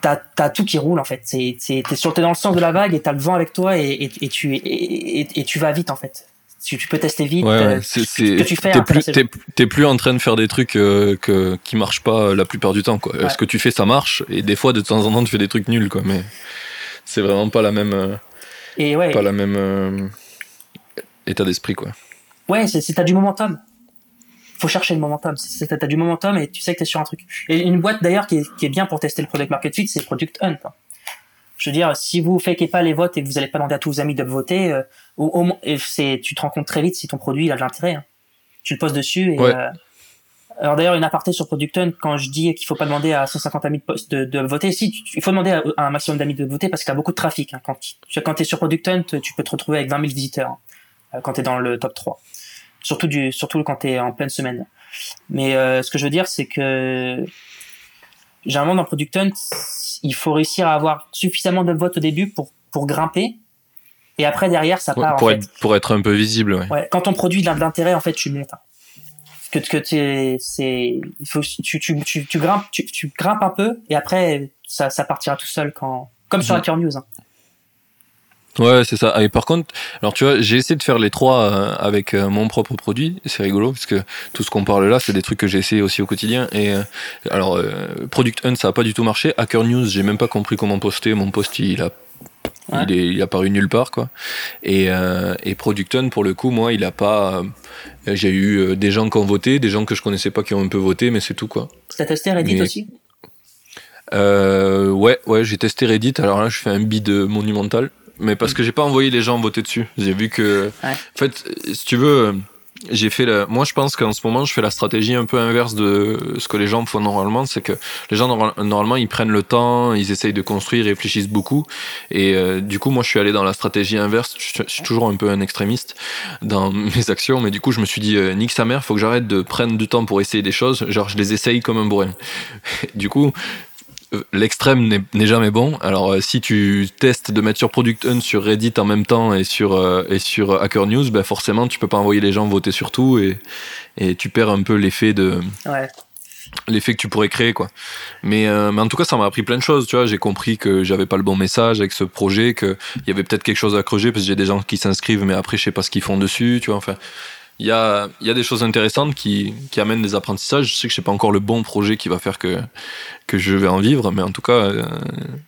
t'as t'as tout qui roule en fait. C'est t'es sur t'es dans le sens de la vague et t'as le vent avec toi et, et, et tu et, et, tu vas vite en fait tu, tu peux tester vite ouais, euh, c'est, que tu fais t'es plus, t'es, plus en train de faire des trucs euh, que, qui marchent pas euh, la plupart du temps quoi. Ce que tu fais ça marche et des fois de temps en temps tu fais des trucs nuls quoi mais c'est vraiment pas la même et ouais, pas la même état d'esprit quoi. Ouais, c'est, t'as du momentum. Faut chercher le momentum. C'est, t'as du momentum et tu sais que t'es sur un truc. Et une boîte d'ailleurs qui est, qui est bien pour tester le product market fit, c'est Product Hunt. Hein je veux dire, si vous fakez pas les votes et que vous allez pas demander à tous vos amis de voter, euh, au, c'est, tu te rends compte très vite si ton produit a de l'intérêt. Hein. Tu le poses dessus et. Euh, alors d'ailleurs, une aparté sur Producton, quand je dis qu'il faut pas demander à 150 amis de, de, voter, si, il faut demander à, un maximum d'amis de voter parce qu'il y a beaucoup de trafic. Hein. Quand, tu, quand es sur Producton, tu peux te retrouver avec 20 000 visiteurs quand tu es dans le top 3. Surtout, du, surtout quand tu es en pleine semaine. Mais euh, ce que je veux dire, c'est que généralement dans Product Hunt, il faut réussir à avoir suffisamment de votes au début pour, pour grimper. Et après, derrière, ça part. pour, en être, fait. pour être un peu visible, ouais. ouais quand on produit de l'intérêt, en fait, tu montes. Hein. Que, que c'est, il faut, tu, tu, tu, tu grimpes, tu, tu, grimpes un peu, et après, ça, ça partira tout seul quand, comme sur Hacker News. Hein. Ouais, c'est ça. Et par contre, alors tu vois, j'ai essayé de faire les trois euh, avec euh, mon propre produit. C'est rigolo parce que tout ce qu'on parle là, c'est des trucs que j'ai essayé aussi au quotidien. Et euh, alors, Product Hunt, ça a pas du tout marché. Hacker News, j'ai même pas compris comment poster. Mon post, il a Il, est, il a paru nulle part quoi. Et, et Product Hunt, pour le coup, moi, il a pas. j'ai eu des gens qui ont voté, des gens que je connaissais pas qui ont un peu voté, mais c'est tout quoi. T'as testé Reddit aussi? Euh, ouais, ouais, j'ai testé Reddit. Alors là, je fais un bid monumental mais parce que j'ai pas envoyé les gens voter dessus. J'ai vu que, en fait, si tu veux, j'ai fait la... moi je pense qu'en ce moment je fais la stratégie un peu inverse de ce que les gens font normalement. C'est que les gens normalement ils prennent le temps ils essayent de construire ils réfléchissent beaucoup. Et euh, du coup moi je suis allé dans la stratégie inverse. Je suis toujours un peu un extrémiste dans [LAUGHS] mes actions. Mais du coup je me suis dit euh, nique sa mère faut que j'arrête de prendre du temps pour essayer des choses. Genre je les essaye comme un bourrin. [LAUGHS] Du coup l'extrême n'est jamais bon. Alors, euh, si tu testes de mettre sur Product Hunt, sur Reddit en même temps et sur, euh, et sur Hacker News, ben forcément, tu peux pas envoyer les gens voter sur tout et, et tu perds un peu l'effet de. Ouais. L'effet que tu pourrais créer, quoi. Mais, mais en tout cas, ça m'a appris plein de choses, tu vois. J'ai compris que j'avais pas le bon message avec ce projet, qu'il y avait peut-être quelque chose à creuser parce que j'ai des gens qui s'inscrivent, mais après, je sais pas ce qu'ils font dessus, tu vois. Enfin, il y a, y a, des choses intéressantes qui, qui, amènent des apprentissages. Je sais que je n'ai pas encore le bon projet qui va faire que, que je vais en vivre, mais en tout cas, euh,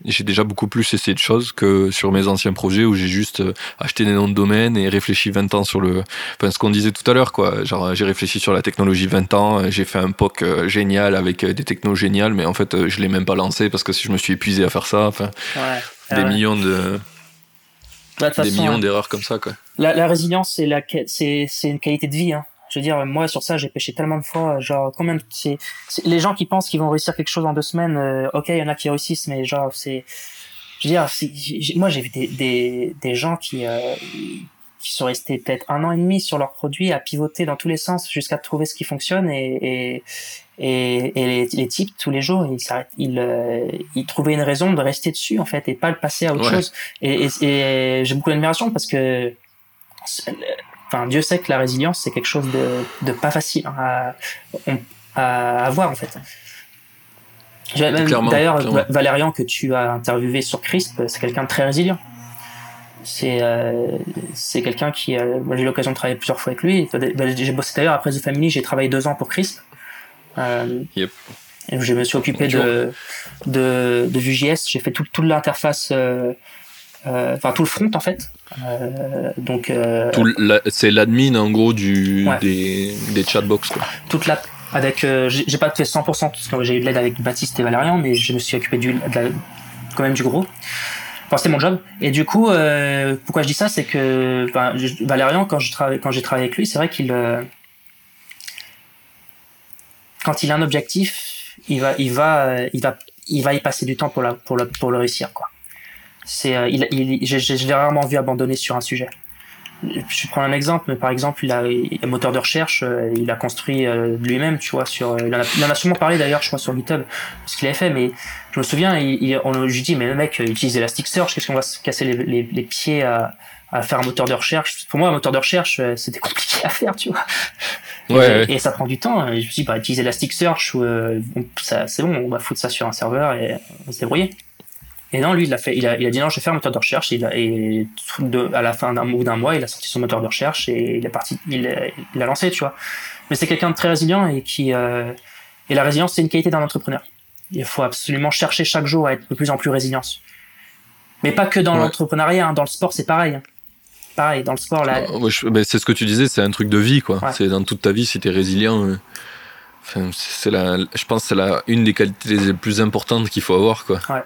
j'ai déjà beaucoup plus essayé de choses que sur mes anciens projets où j'ai juste euh, acheté des noms de domaine et réfléchi 20 ans sur le, enfin, ce qu'on disait tout à l'heure, quoi. Genre, j'ai réfléchi sur la technologie 20 ans, j'ai fait un POC euh, génial avec des technos géniales, mais en fait, je l'ai même pas lancé parce que si je me suis épuisé à faire ça, enfin, ouais. des millions de, des millions d'erreurs comme ça, quoi. La, la résilience, c'est la, c'est, c'est une qualité de vie. Hein. Je veux dire, moi sur ça, j'ai pêché tellement de fois. Genre, combien c'est, les gens qui pensent qu'ils vont réussir quelque chose en deux semaines. Euh, ok, il y en a qui réussissent, mais genre, c'est, je veux dire, moi j'ai vu des, des, des gens qui euh, qui sont restés peut-être un an et demi sur leur produit à pivoter dans tous les sens jusqu'à trouver ce qui fonctionne et, et et, et les, les, types tous les jours ils ils, euh, ils trouvaient une raison de rester dessus en fait et pas le passer à autre chose. Et, et, et j'ai beaucoup d'admiration parce que enfin Dieu sait que la résilience c'est quelque chose de, de pas facile hein, à, à avoir en fait. D'ailleurs Valérian que tu as interviewé sur CRISP c'est quelqu'un de très résilient. C'est euh, quelqu'un qui euh, j'ai eu l'occasion de travailler plusieurs fois avec lui. J'ai bossé d'ailleurs après The Family j'ai travaillé deux ans pour CRISP yep. et je me suis occupé de, de, de Vue.js, j'ai fait tout, toute l'interface, euh, euh, enfin tout le front en fait. Euh, donc euh, c'est l'admin en gros du ouais. des, des chatbox quoi. Toute la avec euh, j'ai pas fait 100% parce que j'ai eu de l'aide avec Baptiste et Valérian, mais je me suis occupé du de la, quand même du gros. Enfin, c'était mon job. Et du coup, euh, pourquoi je dis ça, c'est que ben, Valérian, quand je travaille, quand j'ai travaillé avec lui, c'est vrai qu'il euh, quand il a un objectif, il va, il va, il va, il va y passer du temps pour, la, pour, le, pour le réussir, quoi. C'est, euh, il, il, je, je, l'ai rarement vu abandonner sur un sujet. Je prends un exemple, mais par exemple, il a un moteur de recherche, euh, il a construit euh, lui-même, tu vois, sur, il en, a, il en a sûrement parlé d'ailleurs, je crois, sur GitHub, ce qu'il avait fait, mais je me souviens, il, il, on lui dit, mais le mec, utilise Elasticsearch, qu'est-ce qu'on va se casser les, les, les pieds à, à faire un moteur de recherche? Pour moi, un moteur de recherche, c'était compliqué à faire, tu vois. Ouais, et, ça prend du temps. Et je me suis dit, bah, utiliser Elasticsearch, euh, c'est bon, on va foutre ça sur un serveur et on va se débrouiller. Et non, lui, il a fait, il a, il a dit non, je vais faire un moteur de recherche. Et, il a, et de, à la fin d'un mois d'un mois, il a sorti son moteur de recherche et il est parti, il, il a lancé, tu vois. Mais c'est quelqu'un de très résilient et qui, euh, et la résilience, c'est une qualité d'un entrepreneur. Il faut absolument chercher chaque jour à être de plus en plus résilient. Mais pas que dans ouais. l'entrepreneuriat, hein, dans le sport, c'est pareil. Pareil dans le sport là c'est ce que tu disais c'est un truc de vie quoi. Ouais. c'est dans toute ta vie si t'es résilient euh, enfin, c'est la je pense c'est la une des qualités les plus importantes qu'il faut avoir quoi. Ouais.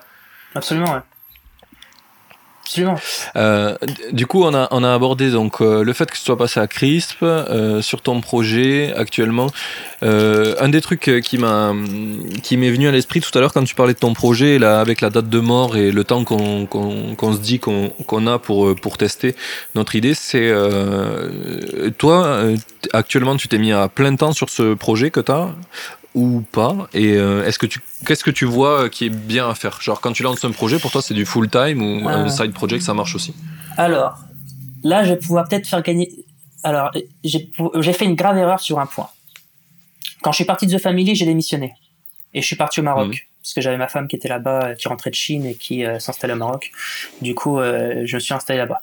Absolument ouais Absolument. Euh, du coup, on a, on a abordé donc euh, le fait que tu sois passé à CRISP euh, sur ton projet actuellement. Un des trucs qui m'est venu à l'esprit tout à l'heure quand tu parlais de ton projet là avec la date de mort et le temps qu'on qu'on se dit qu'on qu'on a pour pour tester notre idée, c'est toi actuellement tu t'es mis à plein temps sur ce projet que tu as ou pas Et euh, est-ce que tu qu'est-ce que tu vois qui est bien à faire? Genre quand tu lances un projet, pour toi c'est du full time ou euh... un side project, ça marche aussi? Alors là, je vais pouvoir peut-être faire gagner. Alors j'ai fait une grave erreur sur un point. Quand je suis parti de The Family, j'ai démissionné et je suis parti au Maroc. Mmh. Parce que j'avais ma femme qui était là-bas, qui rentrait de Chine et qui euh, s'installait au Maroc. Du coup, euh, je me suis installé là-bas.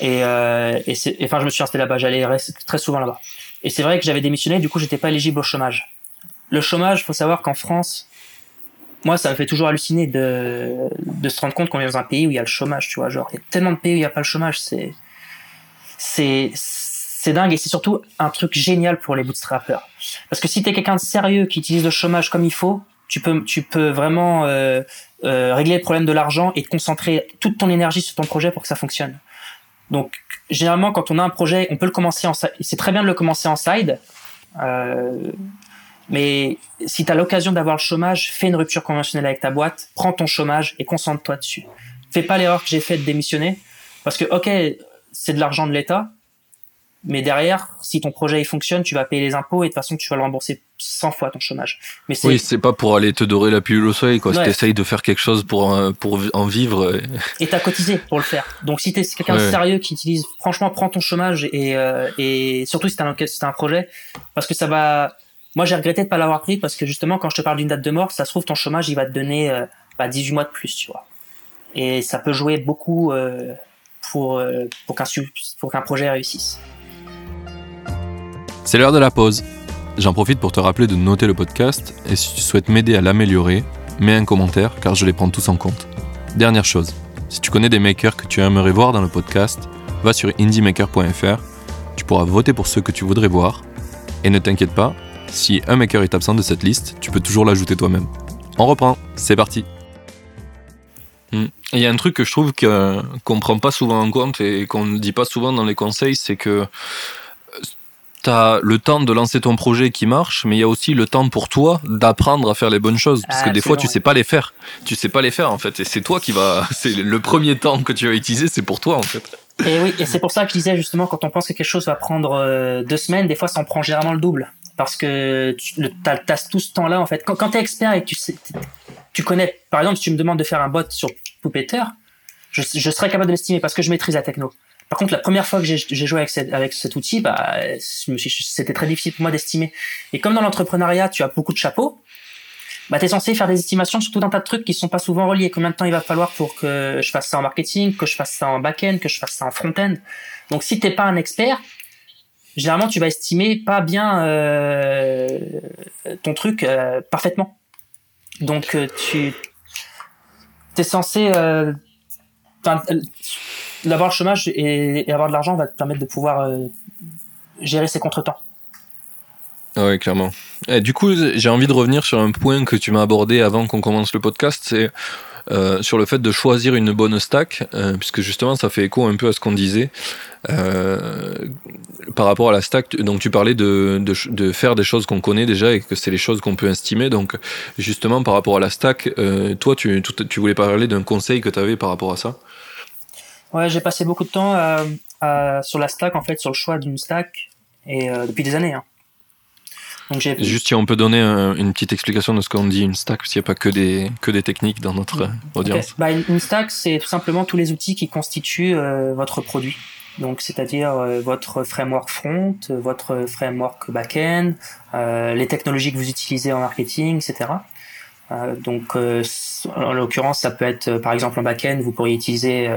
Et, euh, et, et enfin, je me suis installé là-bas. J'allais très souvent là-bas. Et c'est vrai que j'avais démissionné. Du coup, j'étais pas éligible au chômage le chômage, faut savoir qu'en France, moi, ça me fait toujours halluciner de, de se rendre compte qu'on est dans un pays où il y a le chômage, tu vois. Genre, il y a tellement de pays où il n'y a pas le chômage, c'est, c'est, c'est dingue et c'est surtout un truc génial pour les bootstrappers. Parce que si t'es quelqu'un de sérieux qui utilise le chômage comme il faut, tu peux, tu peux vraiment euh, euh, régler le problème de l'argent et te concentrer toute ton énergie sur ton projet pour que ça fonctionne. Donc, généralement, quand on a un projet, on peut le commencer en, c'est très bien de le commencer en side. Euh, mais si tu as l'occasion d'avoir le chômage, fais une rupture conventionnelle avec ta boîte, prends ton chômage et concentre-toi dessus. Fais pas l'erreur que j'ai fait de démissionner, parce que ok, c'est de l'argent de l'État, Mais derrière, si ton projet il fonctionne, tu vas payer les impôts et de toute façon, tu vas le rembourser 100 fois ton chômage. Mais oui, c'est pas pour aller te dorer la pilule au soleil, quoi. Ouais. Si de faire quelque chose pour, euh, pour en vivre. [LAUGHS] Et t'as cotisé pour le faire. Donc si t'es quelqu'un de sérieux qui utilise, franchement, prends ton chômage et, euh, et surtout si t'as un, si un projet, parce que ça va. Moi, j'ai regretté de pas l'avoir pris parce que justement, quand je te parle d'une date de mort, ça se trouve ton chômage, il va te donner euh, bah, 18 mois de plus, tu vois. Et ça peut jouer beaucoup euh, pour, euh, pour qu'un projet réussisse. C'est l'heure de la pause. J'en profite pour te rappeler de noter le podcast et si tu souhaites m'aider à l'améliorer, mets un commentaire car je les prends tous en compte. Dernière chose, si tu connais des makers que tu aimerais voir dans le podcast, va sur indiemaker.fr, tu pourras voter pour ceux que tu voudrais voir et ne t'inquiète pas, si un maker est absent de cette liste, tu peux toujours l'ajouter toi-même. On reprend, c'est parti. Hmm. Il y a un truc que je trouve qu'on ne prend pas souvent en compte et qu'on ne dit pas souvent dans les conseils, c'est que tu as le temps de lancer ton projet qui marche, mais il y a aussi le temps pour toi d'apprendre à faire les bonnes choses. Parce que des fois, tu sais pas les faire. Tu sais pas les faire, en fait. Et c'est toi qui va. [LAUGHS] C'est le premier temps que tu vas utiliser, c'est pour toi, en fait. Et oui, et c'est pour ça que je disais justement, quand on pense que quelque chose va prendre euh, deux semaines, des fois, ça en prend généralement le double. Parce que tu as, tout ce temps-là, en fait. Quand, quand tu es expert et que tu, sais, tu connais, par exemple, si tu me demandes de faire un bot sur Puppeteer, je, je serais capable de l'estimer parce que je maîtrise la techno. Par contre, la première fois que j'ai joué avec, avec cet outil, bah, c'était très difficile pour moi d'estimer. Et comme dans l'entrepreneuriat, tu as beaucoup de chapeaux, bah, tu es censé faire des estimations sur tout un tas de trucs qui sont pas souvent reliés. Combien de temps il va falloir pour que je fasse ça en marketing, que je fasse ça en back-end, que je fasse ça en front-end. Donc, si t'es pas un expert, généralement, tu vas estimer pas bien euh, ton truc euh, parfaitement. Donc, euh, tu es censé... Euh, d'avoir le chômage et, avoir de l'argent va te permettre de pouvoir euh, gérer ses contretemps. Ah oui, clairement. Et du coup, j'ai envie de revenir sur un point que tu m'as abordé avant qu'on commence le podcast, c'est euh, sur le fait de choisir une bonne stack, euh, puisque justement ça fait écho un peu à ce qu'on disait par rapport à la stack. Donc tu parlais de, de, faire des choses qu'on connaît déjà et que c'est les choses qu'on peut estimer. Donc justement par rapport à la stack, toi tu, voulais parler d'un conseil que tu avais par rapport à ça? Ouais, j'ai passé beaucoup de temps euh, sur la stack, en fait, sur le choix d'une stack, et euh, depuis des années. Hein. Donc Juste si on peut donner une petite explication de ce qu'on dit une stack, parce qu'il n'y a pas que des, que des techniques dans notre audience. Bah, une stack, c'est tout simplement tous les outils qui constituent euh, votre produit. Donc, c'est-à-dire votre framework front, votre framework back-end, les technologies que vous utilisez en marketing, etc. Euh, donc, euh, en l'occurrence, ça peut être, euh, par exemple, en back-end, vous pourriez utiliser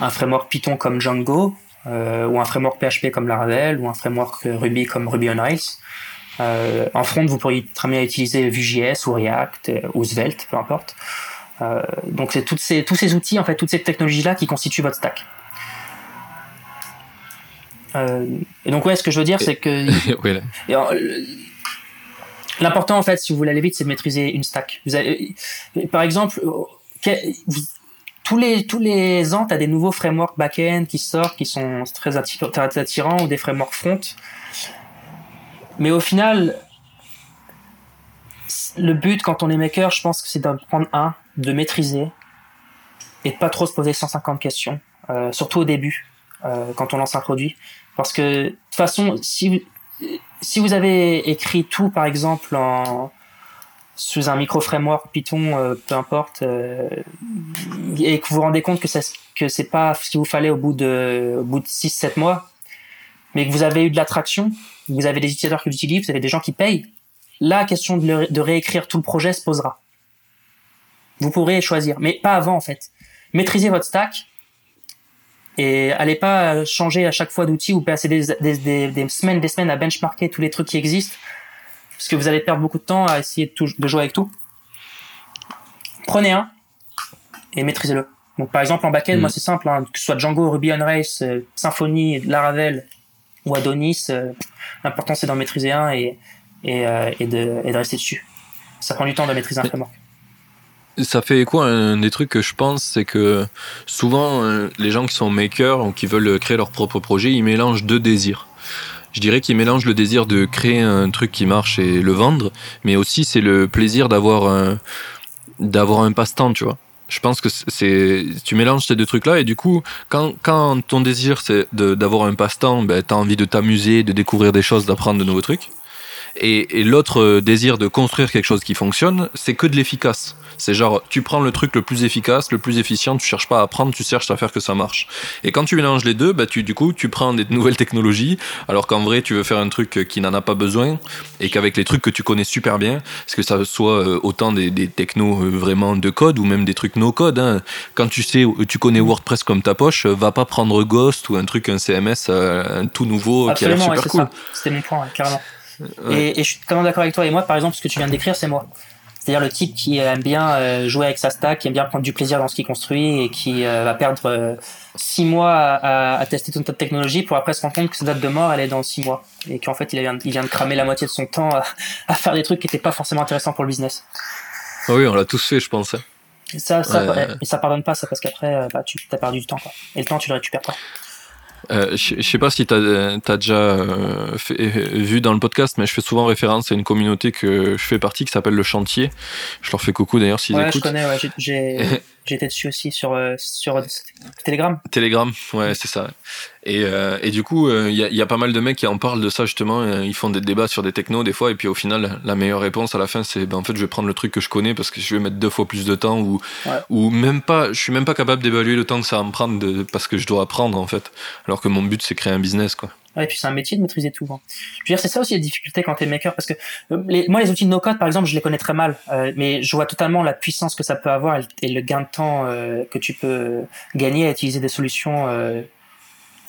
un framework Python comme Django, ou un framework PHP comme Laravel, ou un framework Ruby comme Ruby on Rails. En front, vous pourriez très bien utiliser Vue.js ou React ou Svelte, peu importe. donc, c'est ces, tous ces outils, en fait, toutes ces technologies-là qui constituent votre stack. et donc, ouais, ce que je veux dire, c'est que. [LAUGHS] L'important, en fait, si vous voulez aller vite, c'est de maîtriser une stack. Vous avez, par exemple, tous les, tous les ans, tu as des nouveaux frameworks back-end qui sortent, qui sont très attirants, ou des frameworks front. Mais au final, le but quand on est maker, je pense que c'est d'en prendre un, de maîtriser, et de pas trop se poser 150 questions, euh, surtout au début, euh, quand on lance un produit. Parce que, de toute façon, si si vous avez écrit tout, par exemple, sous un micro framework Python, euh, peu importe, et que vous vous rendez compte que ça, que c'est pas ce qu'il vous fallait au bout de, au bout de 6-7 mois, mais que vous avez eu de l'attraction, vous avez des utilisateurs qui l'utilisent, vous avez des gens qui payent, la question de, de réécrire tout le projet se posera. Vous pourrez choisir, mais pas avant en fait. Maîtrisez votre stack, et allez pas changer à chaque fois d'outil ou passer des, des, des, semaines, des semaines à benchmarker tous les trucs qui existent, parce que vous allez perdre beaucoup de temps à essayer de, de jouer avec tout. Prenez un et maîtrisez-le. Donc par exemple en backend, mm. moi c'est simple, hein, que ce soit Django, Ruby on Rails, euh, Symfony, Laravel ou Adonis, euh, l'important c'est d'en maîtriser un et, et, euh, et, de, et de rester dessus. Ça prend du temps de maîtriser un framework ça fait quoi un des trucs que je pense, c'est que souvent euh, les gens qui sont makers ou qui veulent créer leur propre projet, ils mélangent deux désirs. Je dirais qu'ils mélangent le désir de créer un truc qui marche et le vendre, mais aussi c'est le plaisir d'avoir un, d'avoir un passe-temps, tu vois. Je pense que c'est tu mélanges ces deux trucs-là et du coup, quand, quand ton désir c'est d'avoir un passe-temps, ben, tu as envie de t'amuser, de découvrir des choses, d'apprendre de nouveaux trucs. Et, et l'autre désir de construire quelque chose qui fonctionne, c'est que de l'efficace. C'est genre, tu prends le truc le plus efficace, le plus efficient, tu cherches pas à apprendre, tu cherches à faire que ça marche. Et quand tu mélanges les deux, bah, tu, du coup, tu prends des nouvelles technologies, alors qu'en vrai, tu veux faire un truc qui n'en a pas besoin, et qu'avec les trucs que tu connais super bien, parce que ça soit euh, autant des, des technos euh, vraiment de code, ou même des trucs no code, hein. quand tu sais, tu connais WordPress comme ta poche, va pas prendre Ghost ou un truc, un CMS, euh, un tout nouveau qui a l'air super cool. C'était mon point, carrément. Et, et, je suis totalement d'accord avec toi. Et moi, par exemple, ce que tu viens de décrire, c'est moi. C'est-à-dire le type qui aime bien euh, jouer avec sa stack, qui aime bien prendre du plaisir dans ce qu'il construit et qui euh, va perdre euh, six mois à, à, tester toute notre technologie pour après se rendre compte que sa date de mort elle est dans six mois et qu'en fait il vient, il vient de cramer la moitié de son temps à, à faire des trucs qui n'étaient pas forcément intéressants pour le business. Ah oui, on l'a tous fait, je pense. Hein. Et ça, ça, et ça pardonne pas ça parce qu'après bah, tu as perdu du temps quoi. Et le temps tu le récupères pas. Euh, je sais pas si tu as, déjà euh, vu dans le podcast, mais je fais souvent référence à une communauté que je fais partie qui s'appelle Le Chantier. Je leur fais coucou d'ailleurs s'ils ouais, écoutent. je connais, ouais, j'ai [LAUGHS] J'étais dessus aussi sur, euh, sur Telegram. Telegram, ouais, c'est ça. Et, euh, et du coup, il euh, y, a, y, a, pas mal de mecs qui en parlent de ça justement. Ils font des débats sur des technos des fois, et puis au final, la meilleure réponse à la fin, c'est ben, en fait, je vais prendre le truc que je connais parce que je vais mettre deux fois plus de temps, ou, ou même pas, je suis même pas capable d'évaluer le temps que ça va me prendre de, parce que je dois apprendre en fait. Alors que mon but, c'est créer un business, quoi. Ouais, et puis c'est un métier de maîtriser tout. Hein. Je veux dire, c'est ça aussi la difficulté quand t'es maker, parce que euh, les, moi, les outils de no-code, par exemple, je les connais très mal, euh, mais je vois totalement la puissance que ça peut avoir et, le gain de temps euh, que tu peux gagner à utiliser des solutions, euh,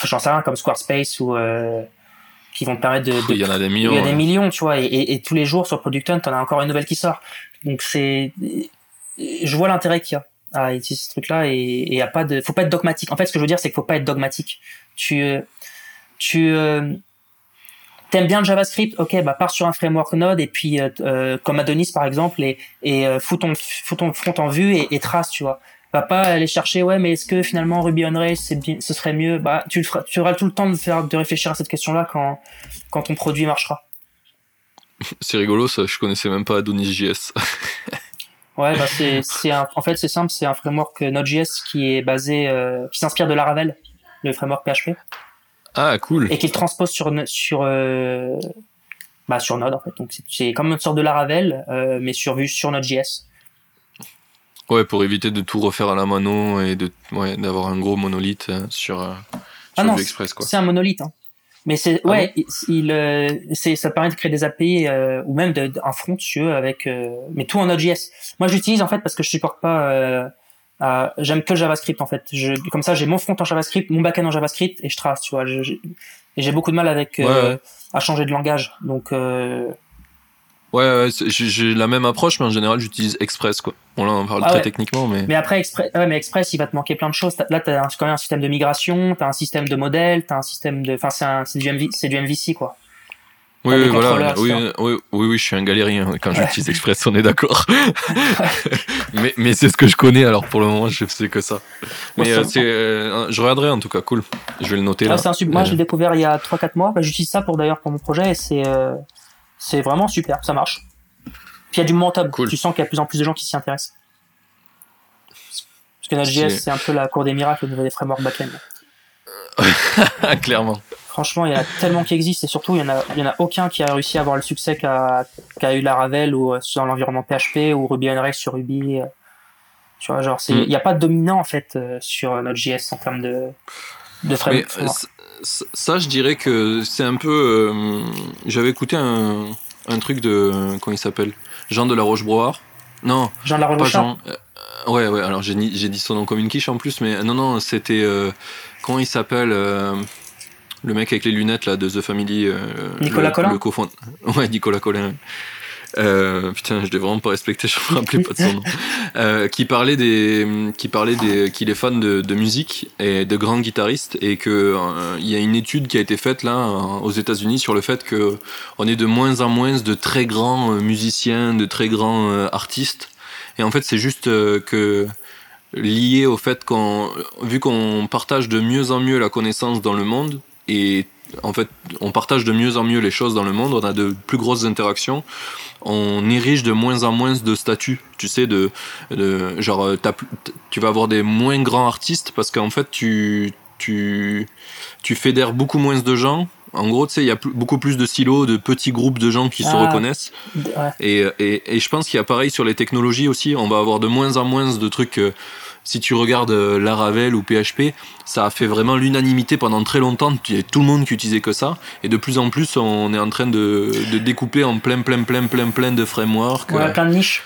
j'en sais rien, comme Squarespace ou qui vont te permettre de, Il y en a des millions. Il y a des millions, tu vois, et, et, et tous les jours sur Product Hunt, t'en as encore une nouvelle qui sort. Donc c'est, je vois l'intérêt qu'il y a à utiliser ce truc-là et, et a pas de, faut pas être dogmatique. En fait, ce que je veux dire, c'est qu'il faut pas être dogmatique. Tu tu euh, t'aimes bien le JavaScript, ok, bah pars sur un framework Node et puis euh, euh, comme Adonis par exemple et et euh, fous ton fous ton front en vue et, et, trace, tu vois. Va pas aller chercher ouais, mais est-ce que finalement Ruby on Rails ce serait mieux? Bah tu feras, tu auras tout le temps de faire de réfléchir à cette question-là quand quand ton produit marchera. [LAUGHS] C'est rigolo ça, je connaissais même pas Adonis.js. [LAUGHS] ouais, bah c'est c'est en fait c'est simple, c'est un framework Node.js qui est basé qui s'inspire de Laravel, le framework PHP. Ah, cool. Et qu'il transpose sur, sur, euh, bah, sur Node, en fait. Donc, c'est comme une sorte de Laravel, euh, mais sur, sur Node.js. Ouais, pour éviter de tout refaire à la mano et de, ouais, d'avoir un gros monolithe euh, sur, euh, sur ah non, Express, quoi. C'est un monolithe, hein. Mais c'est, ah ouais, il, euh, c'est, ça permet de créer des API, euh, ou même de, un front, si avec, mais tout en Node.js. Moi, j'utilise, en fait, parce que je supporte pas, euh, j'aime que le JavaScript en fait. Je, comme ça, j'ai mon front en JavaScript, mon backend en JavaScript et je trace, tu vois. Je, et j'ai beaucoup de mal avec euh, à changer de langage. Donc euh... Ouais, ouais j'ai la même approche, mais en général, j'utilise Express, quoi. Bon, là, on parle ah très techniquement, mais. Mais après, Express, ouais, mais Express, il va te manquer plein de choses. Là, t'as quand même un système de migration, t'as un système de modèle, t'as un système de, enfin, c'est du, MV... du MVC, quoi. Oui, oui, voilà. Oui, oui, oui, oui, je suis un galérien quand j'utilise [LAUGHS] Express, on est d'accord. [LAUGHS] mais mais c'est ce que je connais, alors pour le moment, je sais que ça. Mais euh, c'est, euh, je regarderai en tout cas, cool. Je vais le noter là. Un Moi, je l'ai découvert il y a 3-4 mois. Bah, j'utilise ça pour d'ailleurs pour mon projet et c'est euh, c'est vraiment super, ça marche. Puis il y a du momentum. Cool. Tu sens qu'il y a de plus en plus de gens qui s'y intéressent. Parce que Node.js, c'est un peu la cour des miracles au niveau des frameworks backend. [LAUGHS] Clairement. Franchement, il y en a tellement qui existent et surtout, il y en a, il y en a aucun qui a réussi à avoir le succès qu'a qu eu Laravel ou euh, dans l'environnement PHP ou Ruby on Rails sur Ruby. Euh. Tu vois, genre, mm. il n'y a pas de dominant en fait euh, sur JS en termes de, de framework. ça, je dirais que c'est un peu. J'avais écouté un, un truc de. Comment il s'appelle? Jean de la Roche-Broard. Non. Jean de la Roche Jean. ouais, ouais, alors j'ai dit son nom comme une quiche en plus, mais non, non, c'était. comment il s'appelle le mec avec les lunettes là de The Family. Euh, Nicolas le, Collin. Le [LAUGHS] ouais, Nicolas Collin. Euh, putain, je devais vraiment pas respecter, [LAUGHS] je me rappelais pas de son nom. [LAUGHS] Euh, qui parlait des, qui parlait des, qu'il est fan de, de, musique et de grands guitaristes et que euh, il y a une étude qui a été faite là aux États-Unis sur le fait que on est de moins en moins de très grands euh, musiciens, de très grands euh, artistes. Et en fait, c'est juste que lié au fait qu'on, vu qu'on partage de mieux en mieux la connaissance dans le monde, et en fait, on partage de mieux en mieux les choses dans le monde, on a de plus grosses interactions, on érige de moins en moins de statuts, tu sais, de, de genre, euh, tu vas avoir des moins grands artistes parce qu'en fait, tu, tu, tu fédères beaucoup moins de gens. En gros, tu sais, il y a beaucoup plus de silos, de petits groupes de gens qui se ah. reconnaissent. Et, et, et, je pense qu'il y a pareil sur les technologies aussi. On va avoir de moins en moins de trucs. Euh, si tu regardes euh, Laravel ou PHP, ça a fait vraiment l'unanimité pendant très longtemps. Il y a tout le monde qui utilisait que ça. Et de plus en plus, on est en train de, de découper en plein, plein, plein, plein, plein de frameworks. Ouais, plein de niches.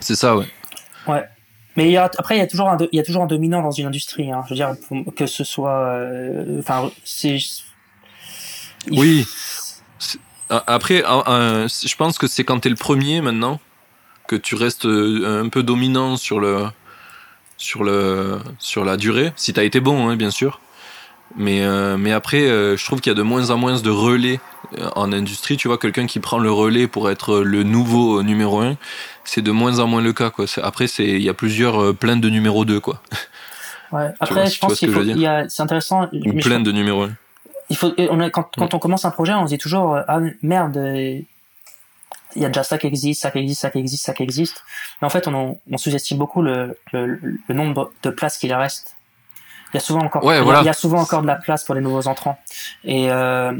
C'est ça, ouais. Ouais. Mais après, il y, a toujours un, il y a toujours un dominant dans une industrie. Hein. Je veux dire, que ce soit. Euh, enfin, c'est. Oui. Après, je pense que c'est quand tu es le premier maintenant que tu restes euh, un peu dominant sur le sur le sur la durée. Si tu as été bon, hein, bien sûr. Mais, euh, mais après, je trouve qu'il y a de moins en moins de relais en industrie. Tu vois, quelqu'un qui prend le relais pour être le nouveau numéro 1, c'est de moins en moins le cas. Quoi. Après, il y a plusieurs euh, plaintes de numéro 2. Quoi. [LAUGHS] Ouais. Après, je pense qu'il faut. C'est intéressant. Une plainte de numéro 1. Il faut, on quand, quand on commence un projet, on se dit toujours euh, Ah merde, il y a déjà ça qui existe, ça qui existe, ça qui existe, ça qui existe. Mais en fait, on, on sous-estime beaucoup le, le, le, nombre de places qu'il reste. Il y a souvent encore, ouais, il, y a, souvent encore de la place pour les nouveaux entrants. Et, euh,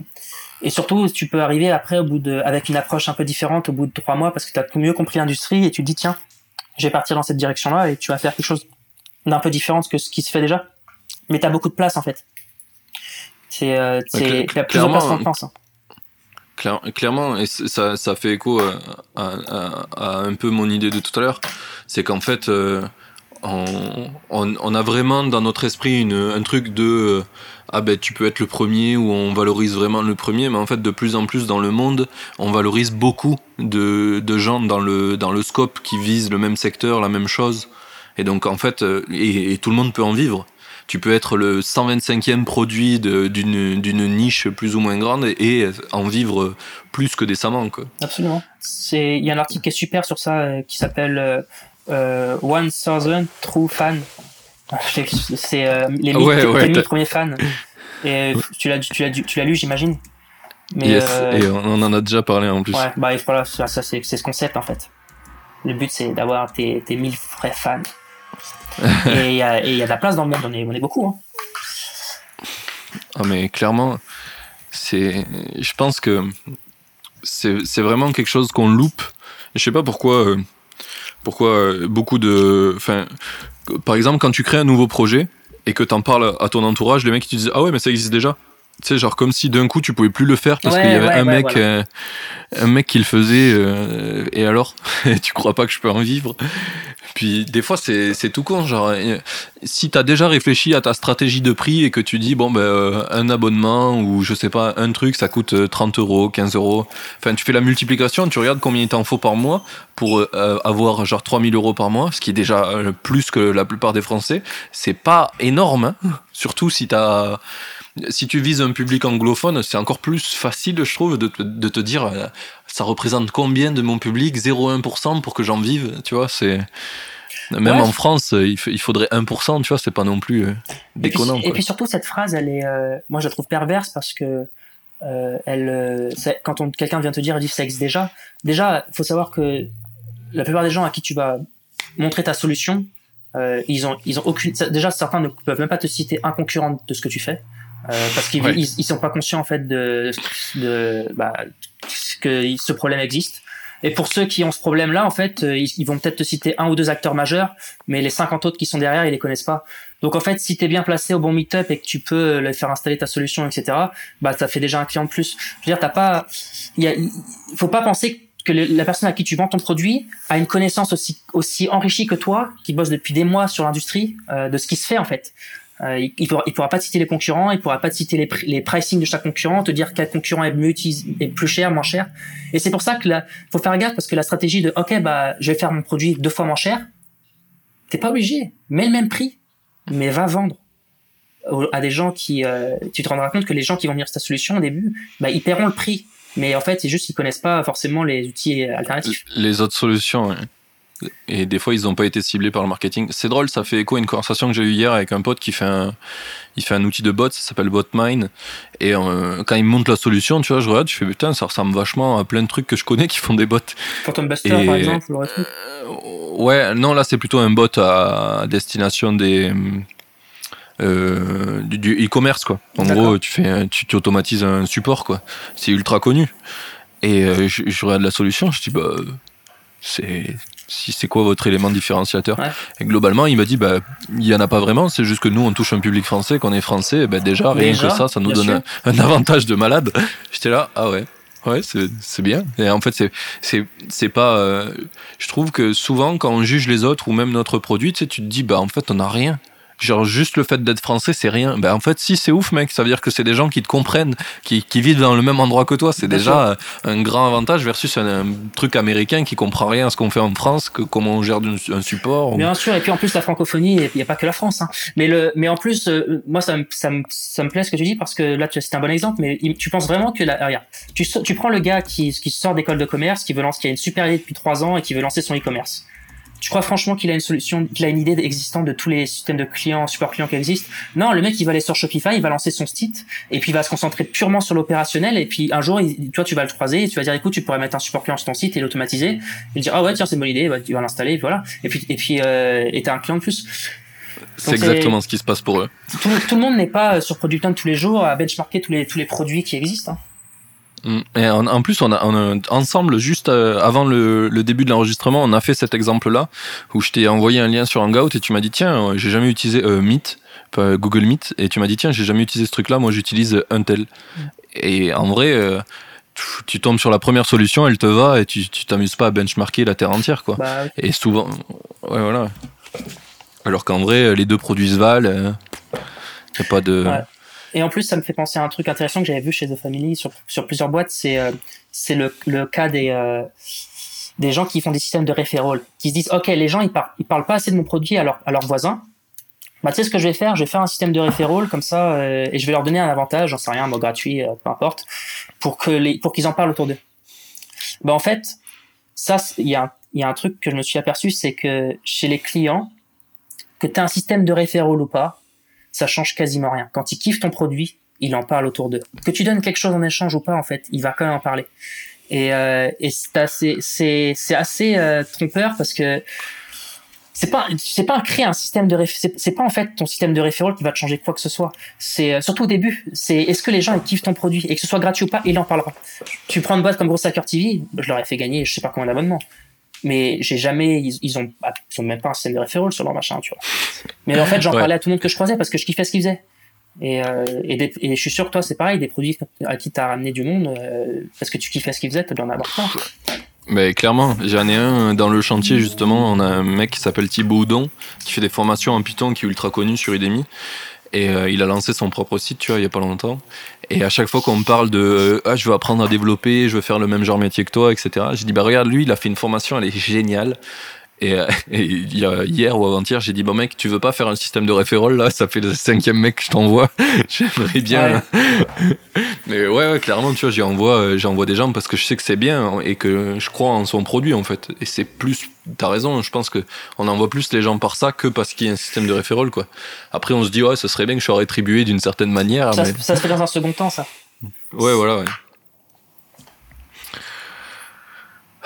et surtout, tu peux arriver après, au bout de, avec une approche un peu différente au bout de trois mois, parce que tu as mieux compris l'industrie et tu te dis, tiens, je vais partir dans cette direction-là et tu vas faire quelque chose d'un peu différent que ce qui se fait déjà. Mais tu as beaucoup de place, en fait. C'est, euh, c'est, il y a plus de place qu'on pense. Hein. Clairement, et ça, ça fait écho à, à, un peu mon idée de tout à l'heure, c'est qu'en fait, euh, on, a vraiment dans notre esprit une, un truc de euh, ah ben tu peux être le premier ou on valorise vraiment le premier mais en fait de plus en plus dans le monde on valorise beaucoup de, de gens dans le dans le scope qui visent le même secteur la même chose. Et donc en fait euh, et, tout le monde peut en vivre tu peux être le 125e produit d'une niche plus ou moins grande et, en vivre plus que décemment quoi. Absolument. Il y a un article qui est super sur ça euh, qui s'appelle euh, 1000 True Fan. [LAUGHS] C'est euh, les mille premiers fans. Et [LAUGHS] tu l'as, lu, j'imagine. Mais euh, et on en a déjà parlé en plus. Ouais, bah voilà, ça, c'est, c'est ce concept en fait. Le but c'est d'avoir tes, tes 1000 vrais fans. [LAUGHS] et il y, a, de la place dans le monde, on est, on est beaucoup. Hein. Ah mais clairement, c'est, je pense que c'est, vraiment quelque chose qu'on loupe. Je sais pas pourquoi. Euh, pourquoi euh, beaucoup de. Enfin, par exemple, quand tu crées un nouveau projet et que tu en parles à ton entourage, les mecs qui te disent Ah ouais, mais ça existe déjà. Tu sais, genre comme si d'un coup tu pouvais plus le faire parce qu'il y avait un mec, euh, un mec qui le faisait. Euh, et alors, [LAUGHS] tu crois pas que je peux en vivre? Puis des fois c'est c'est tout con. Genre, euh, si t'as déjà réfléchi à ta stratégie de prix et que tu dis bon ben un abonnement ou je sais pas un truc ça coûte 30 euros, 15 euros. Enfin, tu fais la multiplication, tu regardes combien il t'en faut par mois pour avoir genre 3000 euros par mois, ce qui est déjà plus que la plupart des Français. C'est pas énorme, hein. surtout si t'as si tu vises un public anglophone, c'est encore plus facile, je trouve, de, de, te dire euh, ça représente combien de mon public? 0,1% pour que j'en vive, tu vois, c'est. Même en France, il, faudrait 1%, tu vois, c'est pas non plus euh, déconnant. Et puis, surtout, cette phrase, elle est, euh, moi, je la trouve perverse parce que elle, quand quelqu'un vient te dire, dit sexe déjà, déjà, faut savoir que la plupart des gens à qui tu vas montrer ta solution, ils ont, ils ont aucune, déjà, certains ne peuvent même pas te citer un concurrent de ce que tu fais. Euh, parce qu'ils ils, sont pas conscients en fait de, de bah, que ce problème existe. Et pour ceux qui ont ce problème-là, en fait, euh, ils, vont peut-être te citer un ou deux acteurs majeurs, mais les 50 autres qui sont derrière, ils les connaissent pas. Donc en fait, si tu es bien placé au bon meet-up et que tu peux leur faire installer ta solution, etc., bah ça fait déjà un client de plus. Je veux dire, t'as pas, il y a, il faut pas penser que la personne à qui tu vends ton produit a une connaissance aussi aussi enrichie que toi, qui bosse depuis des mois sur l'industrie, euh, de ce qui se fait en fait. Euh, il, il, pourra, pas te citer les concurrents, il pourra pas te citer les, les pricing de chaque concurrent, te dire quel concurrent est mieux est plus cher, moins cher. Et c'est pour ça que là, faut faire gaffe parce que la stratégie de ok bah je vais faire mon produit deux fois moins cher, t'es pas obligé, mets le même prix, mais va vendre à des gens qui, euh, tu te rendras compte que les gens qui vont venir sur ta solution au début, bah ils paieront le prix, mais en fait c'est juste qu'ils connaissent pas forcément les outils alternatifs. Les autres solutions. Et des fois, ils n'ont pas été ciblés par le marketing. C'est drôle, ça fait écho à une conversation que j'ai eue hier avec un pote qui fait un, il fait un outil de bot, ça s'appelle Botmine. Et euh, quand il me montre la solution, tu vois, je regarde, je fais putain, ça ressemble vachement à plein de trucs que je connais qui font des bots. Phantom Buster, par exemple, euh, Ouais, non, là, c'est plutôt un bot à destination des. Euh, du e-commerce quoi. En gros, tu fais, tu, tu, automatises un support quoi. C'est ultra connu. Et je, je, regarde la solution, je dis bah c'est si c'est quoi votre élément différenciateur Et globalement, il m'a dit bah il y en a pas vraiment, c'est juste que nous on touche un public français, qu'on est français, bah déjà rien que ça, ça nous donne un, avantage de malade. J'étais là, ah ouais. Ouais, c'est bien. Et en fait, c'est c'est c'est pas. Euh, je trouve que souvent, quand on juge les autres ou même notre produit, tu sais, tu te dis, bah en fait, on a rien. Genre juste le fait d'être français, c'est rien. Ben en fait, si c'est ouf, mec. Ça veut dire que c'est des gens qui te comprennent, qui, qui vivent dans le même endroit que toi. C'est déjà euh, un grand avantage versus un, truc américain qui comprend rien à ce qu'on fait en France, que comment on gère un, support. Bien sûr. Et puis en plus la francophonie, il n'y a pas que la France. Hein. Mais le, mais en plus, euh, moi ça me, ça me, ça me plaît ce que tu dis parce que là c'est un bon exemple. Mais tu penses vraiment que la, regarde, tu, tu prends le gars qui, qui sort d'école de commerce, qui veut lancer, qui a une super idée depuis trois ans et qui veut lancer son e-commerce. Tu crois franchement qu'il a une solution, qu'il a une idée existante de tous les systèmes de clients, support clients qui existent? Non, le mec il va aller sur Shopify, il va lancer son site et puis il va se concentrer purement sur l'opérationnel et puis un jour, toi tu vas le croiser et tu vas dire écoute, tu pourrais mettre un support client sur ton site et l'automatiser. Il dire ah ouais tiens c'est une bonne idée, bah, tu vas l'installer et voilà. Et puis et puis euh, et t'as un client de plus. C'est exactement ce qui se passe pour eux. Tout, le monde n'est pas sur Product tous les jours à benchmarker tous les tous les produits qui existent. Hein. Mm. Et en, plus, on a, ensemble, juste euh, avant le, début de l'enregistrement, on a fait cet exemple-là où je t'ai envoyé un lien sur Hangout et tu m'as dit tiens, euh, j'ai jamais utilisé euh, Meet, Google Meet, et tu m'as dit tiens, j'ai jamais utilisé ce truc-là, moi j'utilise Untel. Mm. Et en vrai, tu, tombes sur la première solution, elle te va et tu t'amuses pas à benchmarker la terre entière, quoi. Bah et souvent, ouais, voilà. Alors qu'en vrai, les deux produits se valent. Il a pas de. Et en plus, ça me fait penser à un truc intéressant que j'avais vu chez The Family sur, sur plusieurs boîtes, c'est euh, c'est le, le cas des euh, des gens qui font des systèmes de referral, qui se disent ok, les gens ils, parlent ils parlent pas assez de mon produit à, leur, à leurs voisins. Bah, tu sais ce que je vais faire? Je vais faire un système de referral comme ça euh, et je vais leur donner un avantage, j'en sais rien, mot gratuit, peu importe, pour qu'ils en parlent autour d'eux. Bah en fait, ça il y a y a un truc que je me suis aperçu, c'est que chez les clients, que tu as un système de referral ou pas, ça change quasiment rien. Quand il kiffe ton produit, il en parle autour d'eux. Que tu donnes quelque chose en échange ou pas, en fait, il va quand même en parler. Et, euh, et c'est assez, assez euh, trompeur parce que c'est pas, c'est pas créer un système de c'est pas en fait ton système de référent qui va te changer quoi que ce soit. C'est euh, surtout au début, c'est est-ce que les gens ils kiffent ton produit et que ce soit gratuit ou pas, il en parlera. Tu prends une boîte comme Gros Hacker TV, je leur ai fait gagner je sais pas combien d'abonnements mais j'ai jamais ils, ils, ont ils ont même pas un système de référence sur leur machin tu vois mais en fait j'en parlais à tout le monde que je croisais parce que je kiffais ce qu'ils faisaient et, euh, et, et, je suis sûr que toi c'est pareil des produits à qui t'as ramené du monde euh, parce que tu kiffais ce qu'ils faisaient t'as bien en avoir plein mais clairement, j'en ai un dans le chantier justement. On a un mec qui s'appelle Thibaut Houdon qui fait des formations en Python qui est ultra connu sur Udemy. Et euh, il a lancé son propre site, tu vois, il y a pas longtemps. Et à chaque fois qu'on me parle de euh, ah, je veux apprendre à développer, je veux faire le même genre métier que toi, etc. Je dis bah regarde lui, il a fait une formation, elle est géniale. Et, euh, [LAUGHS] hier ou avant-hier, j'ai dit bon mec, tu veux pas faire un système de référol là? Ça fait le cinquième mec que je t'envoie. [LAUGHS] J'aimerais bien. [LAUGHS] Mais ouais, ouais, clairement, tu vois, j'envoie, euh, j'envoie des gens parce que je sais que c'est bien et que je crois en son produit en fait. Et c'est plus, t'as raison. Je pense que on envoie plus les gens par ça que parce qu'il y a un système de référol quoi. Après, on se dit ouais, ce serait bien que je sois rétribué d'une certaine manière. Ça, ça se fait dans un second temps, ça. Ouais, voilà, ouais.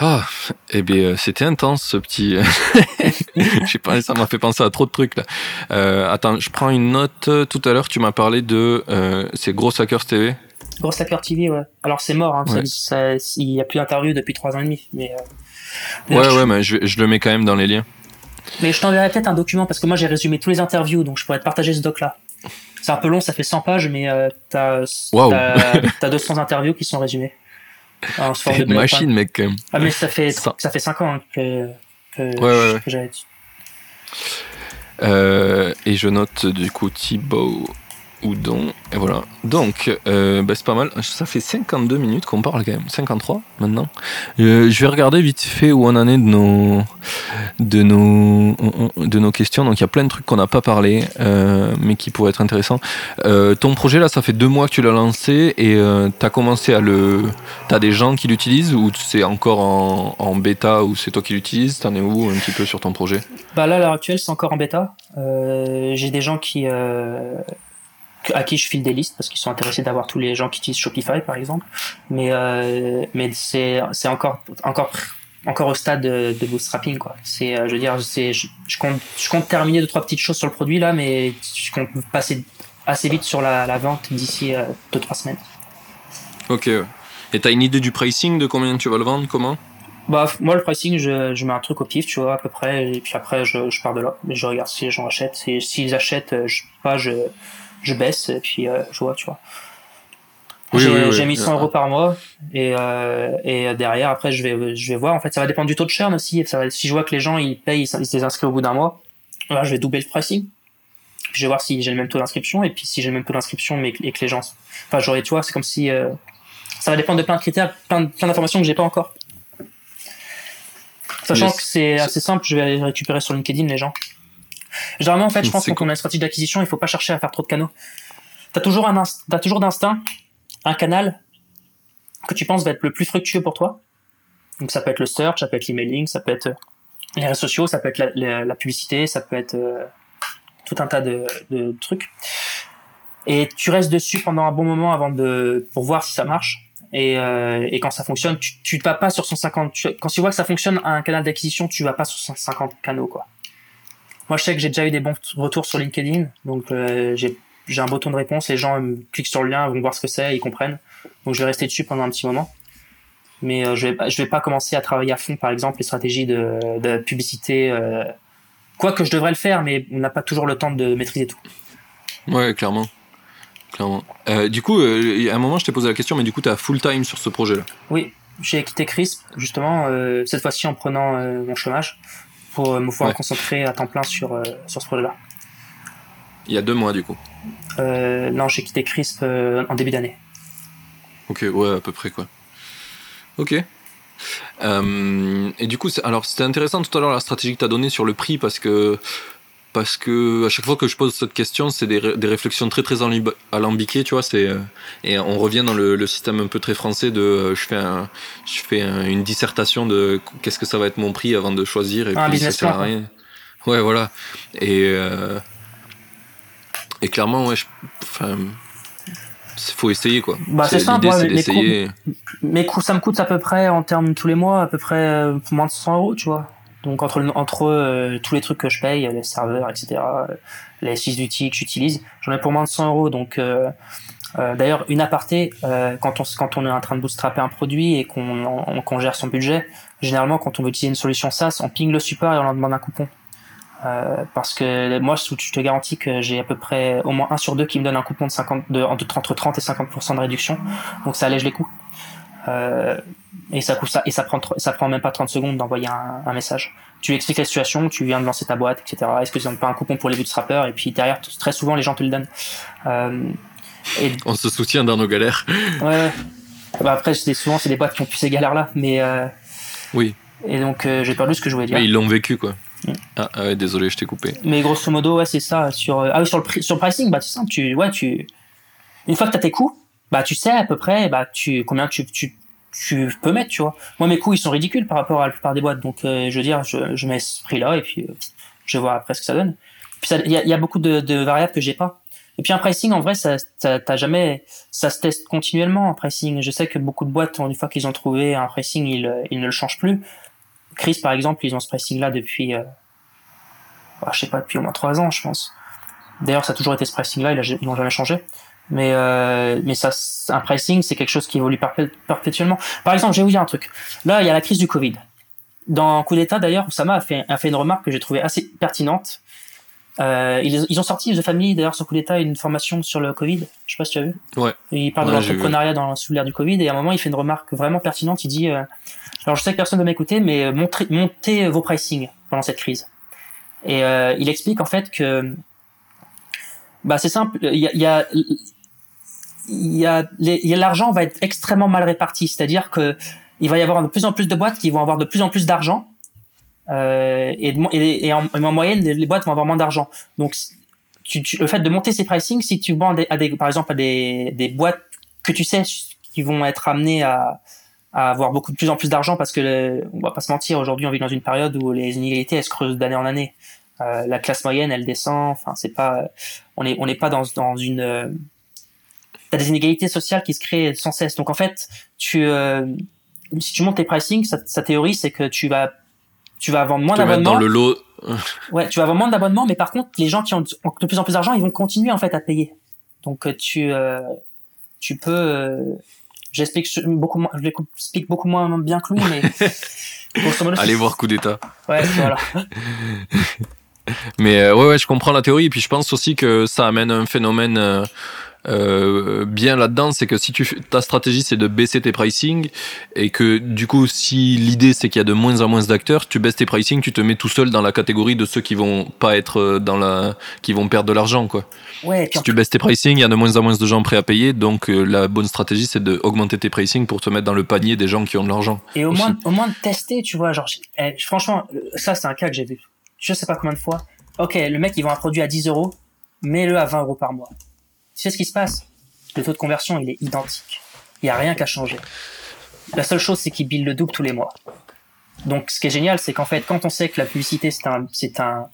Ah, eh bien, euh, c'était intense ce petit. [LAUGHS] Je sais pas, ça m'a fait penser à trop de trucs là. Euh, attends, je prends une note. Tout à l'heure, tu m'as parlé de. Euh, c'est Gros Hackers TV. Gros Hackers TV, ouais. Alors c'est mort, hein, il n'y a plus d'interview depuis trois ans et demi. Mais, ouais, ouais, mais je, je, le mets quand même dans les liens. Mais je t'enverrai peut-être un document parce que moi j'ai résumé tous les interviews, donc je pourrais te partager ce doc là. C'est un peu long, ça fait 100 pages, mais t'as as 200 interviews qui sont résumées. C'est [LAUGHS] une machine, mec. Ah, mais ça fait, ça, fait 5 ans hein, que, que, ouais, ouais, j'avais dit. Euh, et je note du coup Thibaut Et voilà. Donc, euh, bah, c'est pas mal. Ça fait 52 minutes qu'on parle quand même. 53 maintenant. Euh, je vais regarder vite fait où on en est de nos, de nos, de nos questions. Donc, il y a plein de trucs qu'on n'a pas parlé, euh, mais qui pourraient être intéressants. Ton projet là, ça fait deux mois que tu l'as lancé et tu as commencé à le. Tu as des gens qui l'utilisent ou c'est encore en, en bêta ou c'est toi qui l'utilises? T'en es où un petit peu sur ton projet? Bah là, à l'heure actuelle, c'est encore en bêta. J'ai des gens qui à qui je file des listes parce qu'ils sont intéressés d'avoir tous les gens qui utilisent Shopify par exemple. Mais euh, mais c'est c'est encore encore encore au stade de, de bootstrapping quoi. C'est euh, je veux dire c'est je, je, compte je compte terminer deux trois petites choses sur le produit là mais je compte passer assez vite sur la, la vente d'ici euh, deux trois semaines. Ok et t'as une idée du pricing de combien tu vas le vendre comment bah moi le pricing je, je mets un truc au pif tu vois à peu près et puis après je, je pars de là je regarde si les gens achètent. S'ils achètent je pas je je baisse et puis euh, je vois, tu vois. Oui, j'ai oui, oui. mis 100 euros par mois et, euh, et derrière après je vais je vais voir en fait ça va dépendre du taux de churn aussi ça va, si je vois que les gens ils payent ils se désinscrivent au bout d'un mois là je vais doubler le pricing puis je vais voir si j'ai le même taux d'inscription et puis si j'ai le même taux d'inscription mais et que les gens enfin j'aurais tu vois c'est comme si euh, ça va dépendre de plein de critères plein, plein d'informations que j'ai pas encore sachant yes. que c'est assez simple je vais aller récupérer sur LinkedIn les gens Généralement, en fait, je pense qu'on a une stratégie d'acquisition, il faut pas chercher à faire trop de canaux. T'as toujours un as toujours d'instinct un canal que tu penses va être le plus fructueux pour toi. Donc ça peut être le search, ça peut être l'emailing, ça peut être les réseaux sociaux, ça peut être la, la, la publicité, ça peut être euh, tout un tas de, de, trucs. Et tu restes dessus pendant un bon moment avant de pour voir si ça marche. Et, euh, et quand ça fonctionne, tu, tu vas pas sur 150. Tu, quand tu vois que ça fonctionne un canal d'acquisition, tu vas pas sur 150 canaux quoi. Moi, je sais que j'ai déjà eu des bons retours sur LinkedIn, donc euh, j'ai un bouton de réponse, les gens euh, cliquent sur le lien, vont voir ce que c'est, ils comprennent. Donc je vais rester dessus pendant un petit moment. Mais euh, je vais je vais pas commencer à travailler à fond, par exemple, les stratégies de, de publicité. Euh, quoi que je devrais le faire, mais on n'a pas toujours le temps de maîtriser tout. Ouais, clairement. clairement. Euh, du coup, à un moment, je t'ai posé la question, mais du coup, tu as full time sur ce projet-là Oui, j'ai quitté Crisp, justement, cette fois-ci en prenant mon chômage pour me pouvoir ouais. me concentrer à temps plein sur, euh, sur ce projet-là. Il y a deux mois du coup euh, Non, j'ai quitté Crisp euh, en début d'année. Ok, ouais, à peu près quoi. Ok. Euh, et du coup, alors c'était intéressant tout à l'heure la stratégie que tu as donnée sur le prix parce que parce que à chaque fois que je pose cette question, c'est des, des, réflexions très très alambiquées, tu vois. C'est et on revient dans le, le, système un peu très français de je fais un, je fais un, une dissertation de qu'est-ce que ça va être mon prix avant de choisir et ah, puis ça sert à rien. Ouais, voilà. Et euh, et clairement, ouais, enfin. faut essayer quoi. Bah c'est simple, ouais, mes, coûts, mes coûts, ça me coûte à peu près en termes tous les mois, à peu près euh, moins de 100 euros, tu vois. Donc entre, entre euh, tous les trucs que je paye, les serveurs, etc., euh, les 6 outils que j'utilise, j'en ai pour moins de 100 euros. Donc euh, euh d'ailleurs, une aparté, euh, quand, on, quand on est en train de bootstrapper un produit et qu'on qu gère son budget, généralement quand on veut utiliser une solution SaaS, on ping le support et on leur demande un coupon. parce que moi, je te garantis que j'ai à peu près au moins un sur deux qui me donne un coupon de 50, de, entre 30 et 50% de réduction. Donc ça allège les coûts. Euh, et ça coûte ça et ça prend ça prend même pas 30 secondes d'envoyer un, un, message. Tu expliques la situation, tu viens de lancer ta boîte, etc. Est-ce que tu n'as pas un coupon pour les bootstrappers Et puis derrière, très souvent les gens te le donnent. Euh, et... On se soutient dans nos galères. Ouais. Bah après, souvent c'est des boîtes qui ont plus ces galères là, mais. Euh... Oui. Et donc euh, j'ai perdu ce que je voulais dire. Mais ils l'ont vécu quoi. Mm. Ah, ah, ouais, désolé, je t'ai coupé. Mais grosso modo, ouais, c'est ça. Sur ah oui, sur le sur le pricing, bah c'est simple. Tu ouais, tu une fois que t'as tes coûts bah tu sais à peu près bah tu combien tu, tu tu peux mettre tu vois. Moi mes coûts ils sont ridicules par rapport à la plupart des boîtes. Donc euh, je veux dire je, je mets ce prix là et puis euh, je vois après ce que ça donne. Puis il y a, y a, beaucoup de, de variables que j'ai pas. Et puis un pricing en vrai ça t'as jamais ça se teste continuellement un pricing. Je sais que beaucoup de boîtes une fois qu'ils ont trouvé un pricing ils, ils ne le changent plus. Chris par exemple ils ont ce pricing là depuis euh, bah, je sais pas depuis au moins trois ans je pense. D'ailleurs ça a toujours été ce pricing là ils l'ont jamais changé mais euh, mais ça un pricing c'est quelque chose qui évolue perpétuellement par exemple je vais vous dire un truc. Là il y a la crise du covid. Dans coup d'état d'ailleurs Oussama a fait a fait une remarque que j'ai trouvée assez pertinente. Euh, ils, ils ont sorti The Family d'ailleurs sur coup d'état une formation sur le covid. Je sais pas si tu as vu. Ouais. Il parle ouais, de l'entrepreneuriat dans sous l'ère du covid et à un moment il fait une remarque vraiment pertinente. Il dit euh, alors je sais que personne ne m'écouter mais montrez montez vos pricing pendant cette crise. Et euh, il explique en fait que bah c'est simple. Il y a, y a il y a l'argent va être extrêmement mal réparti, c'est-à-dire que il va y avoir de plus en plus de boîtes qui vont avoir de plus en plus d'argent euh, et, et, en, moyenne les boîtes vont avoir moins d'argent. Donc tu, le fait de monter ces pricing, si tu vends à des, par exemple à des, des boîtes que tu sais qui vont être amenées à, à avoir beaucoup de plus en plus d'argent parce que on va pas se mentir aujourd'hui on vit dans une période où les inégalités elles se creusent d'année en année. Euh, la classe moyenne elle descend. Enfin c'est pas on est on n'est pas dans dans une euh, t'as des inégalités sociales qui se créent sans cesse donc en fait tu euh, si tu montes tes pricing sa, théorie c'est que tu vas tu vas vendre moins d'abonnements dans le lot [LAUGHS] ouais tu vas vendre moins d'abonnements mais par contre les gens qui ont de plus en plus d'argent ils vont continuer en fait à payer donc tu tu peux J'explique beaucoup moins, je l'explique beaucoup moins bien que lui, mais. [LAUGHS] Allez voir coup d'état. Ouais, voilà. [LAUGHS] mais euh, ouais, ouais, je comprends la théorie. Et puis je pense aussi que ça amène un phénomène. Euh, bien là-dedans, c'est que si tu ta stratégie c'est de baisser tes pricing et que du coup si l'idée c'est qu'il y a de moins en moins d'acteurs, tu baisses tes pricing, tu te mets tout seul dans la catégorie de ceux qui vont pas être euh, dans la qui vont perdre de l'argent quoi. Ouais, si tu baisses tes pricing, il y a de moins en moins de gens prêts à payer, donc euh, la bonne stratégie c'est d'augmenter tes pricing pour te mettre dans le panier des gens qui ont de l'argent. Et au moins au moins de tester, tu vois, genre eh, franchement ça c'est un cas que j'ai vu. Je sais pas combien de fois. Ok, le mec il vend un produit à 10 euros, mets-le à 20 euros par mois tu sais ce qui se passe? Le taux de conversion, il est identique. Il n'y a rien qu'à changer. La seule chose, c'est qu'il bille le double tous les mois. Donc, ce qui est génial, c'est qu'en fait, quand on sait que la publicité, c'est un, c'est un,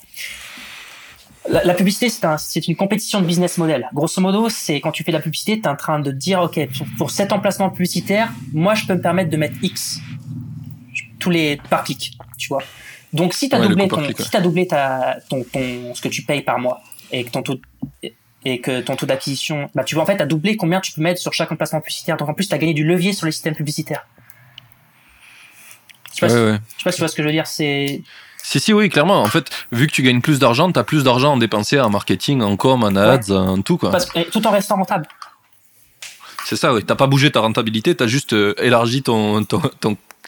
la, publicité, c'est un, c'est une compétition de business model. Grosso modo, c'est quand tu fais de la publicité, tu es en train de dire, OK, pour, cet emplacement publicitaire, moi, je peux me permettre de mettre X tous les par clic, tu vois. Donc, si tu as doublé, ton, si as doublé ta, ton, ton, ce que tu payes par mois et que ton taux, et que ton taux d'acquisition, bah, tu vois, en fait, à doubler combien tu peux mettre sur chaque emplacement publicitaire. Donc, en plus, tu as gagné du levier sur les systèmes publicitaires. Je sais, pas si, sais pas si tu vois ce que je veux dire. C'est. Si, si, oui, clairement. En fait, vu que tu gagnes plus d'argent, tu as plus d'argent à dépenser en marketing, en com, en ads, en tout, quoi. tout en restant rentable. C'est ça, oui. T'as pas bougé ta rentabilité, tu as juste euh, élargi ton,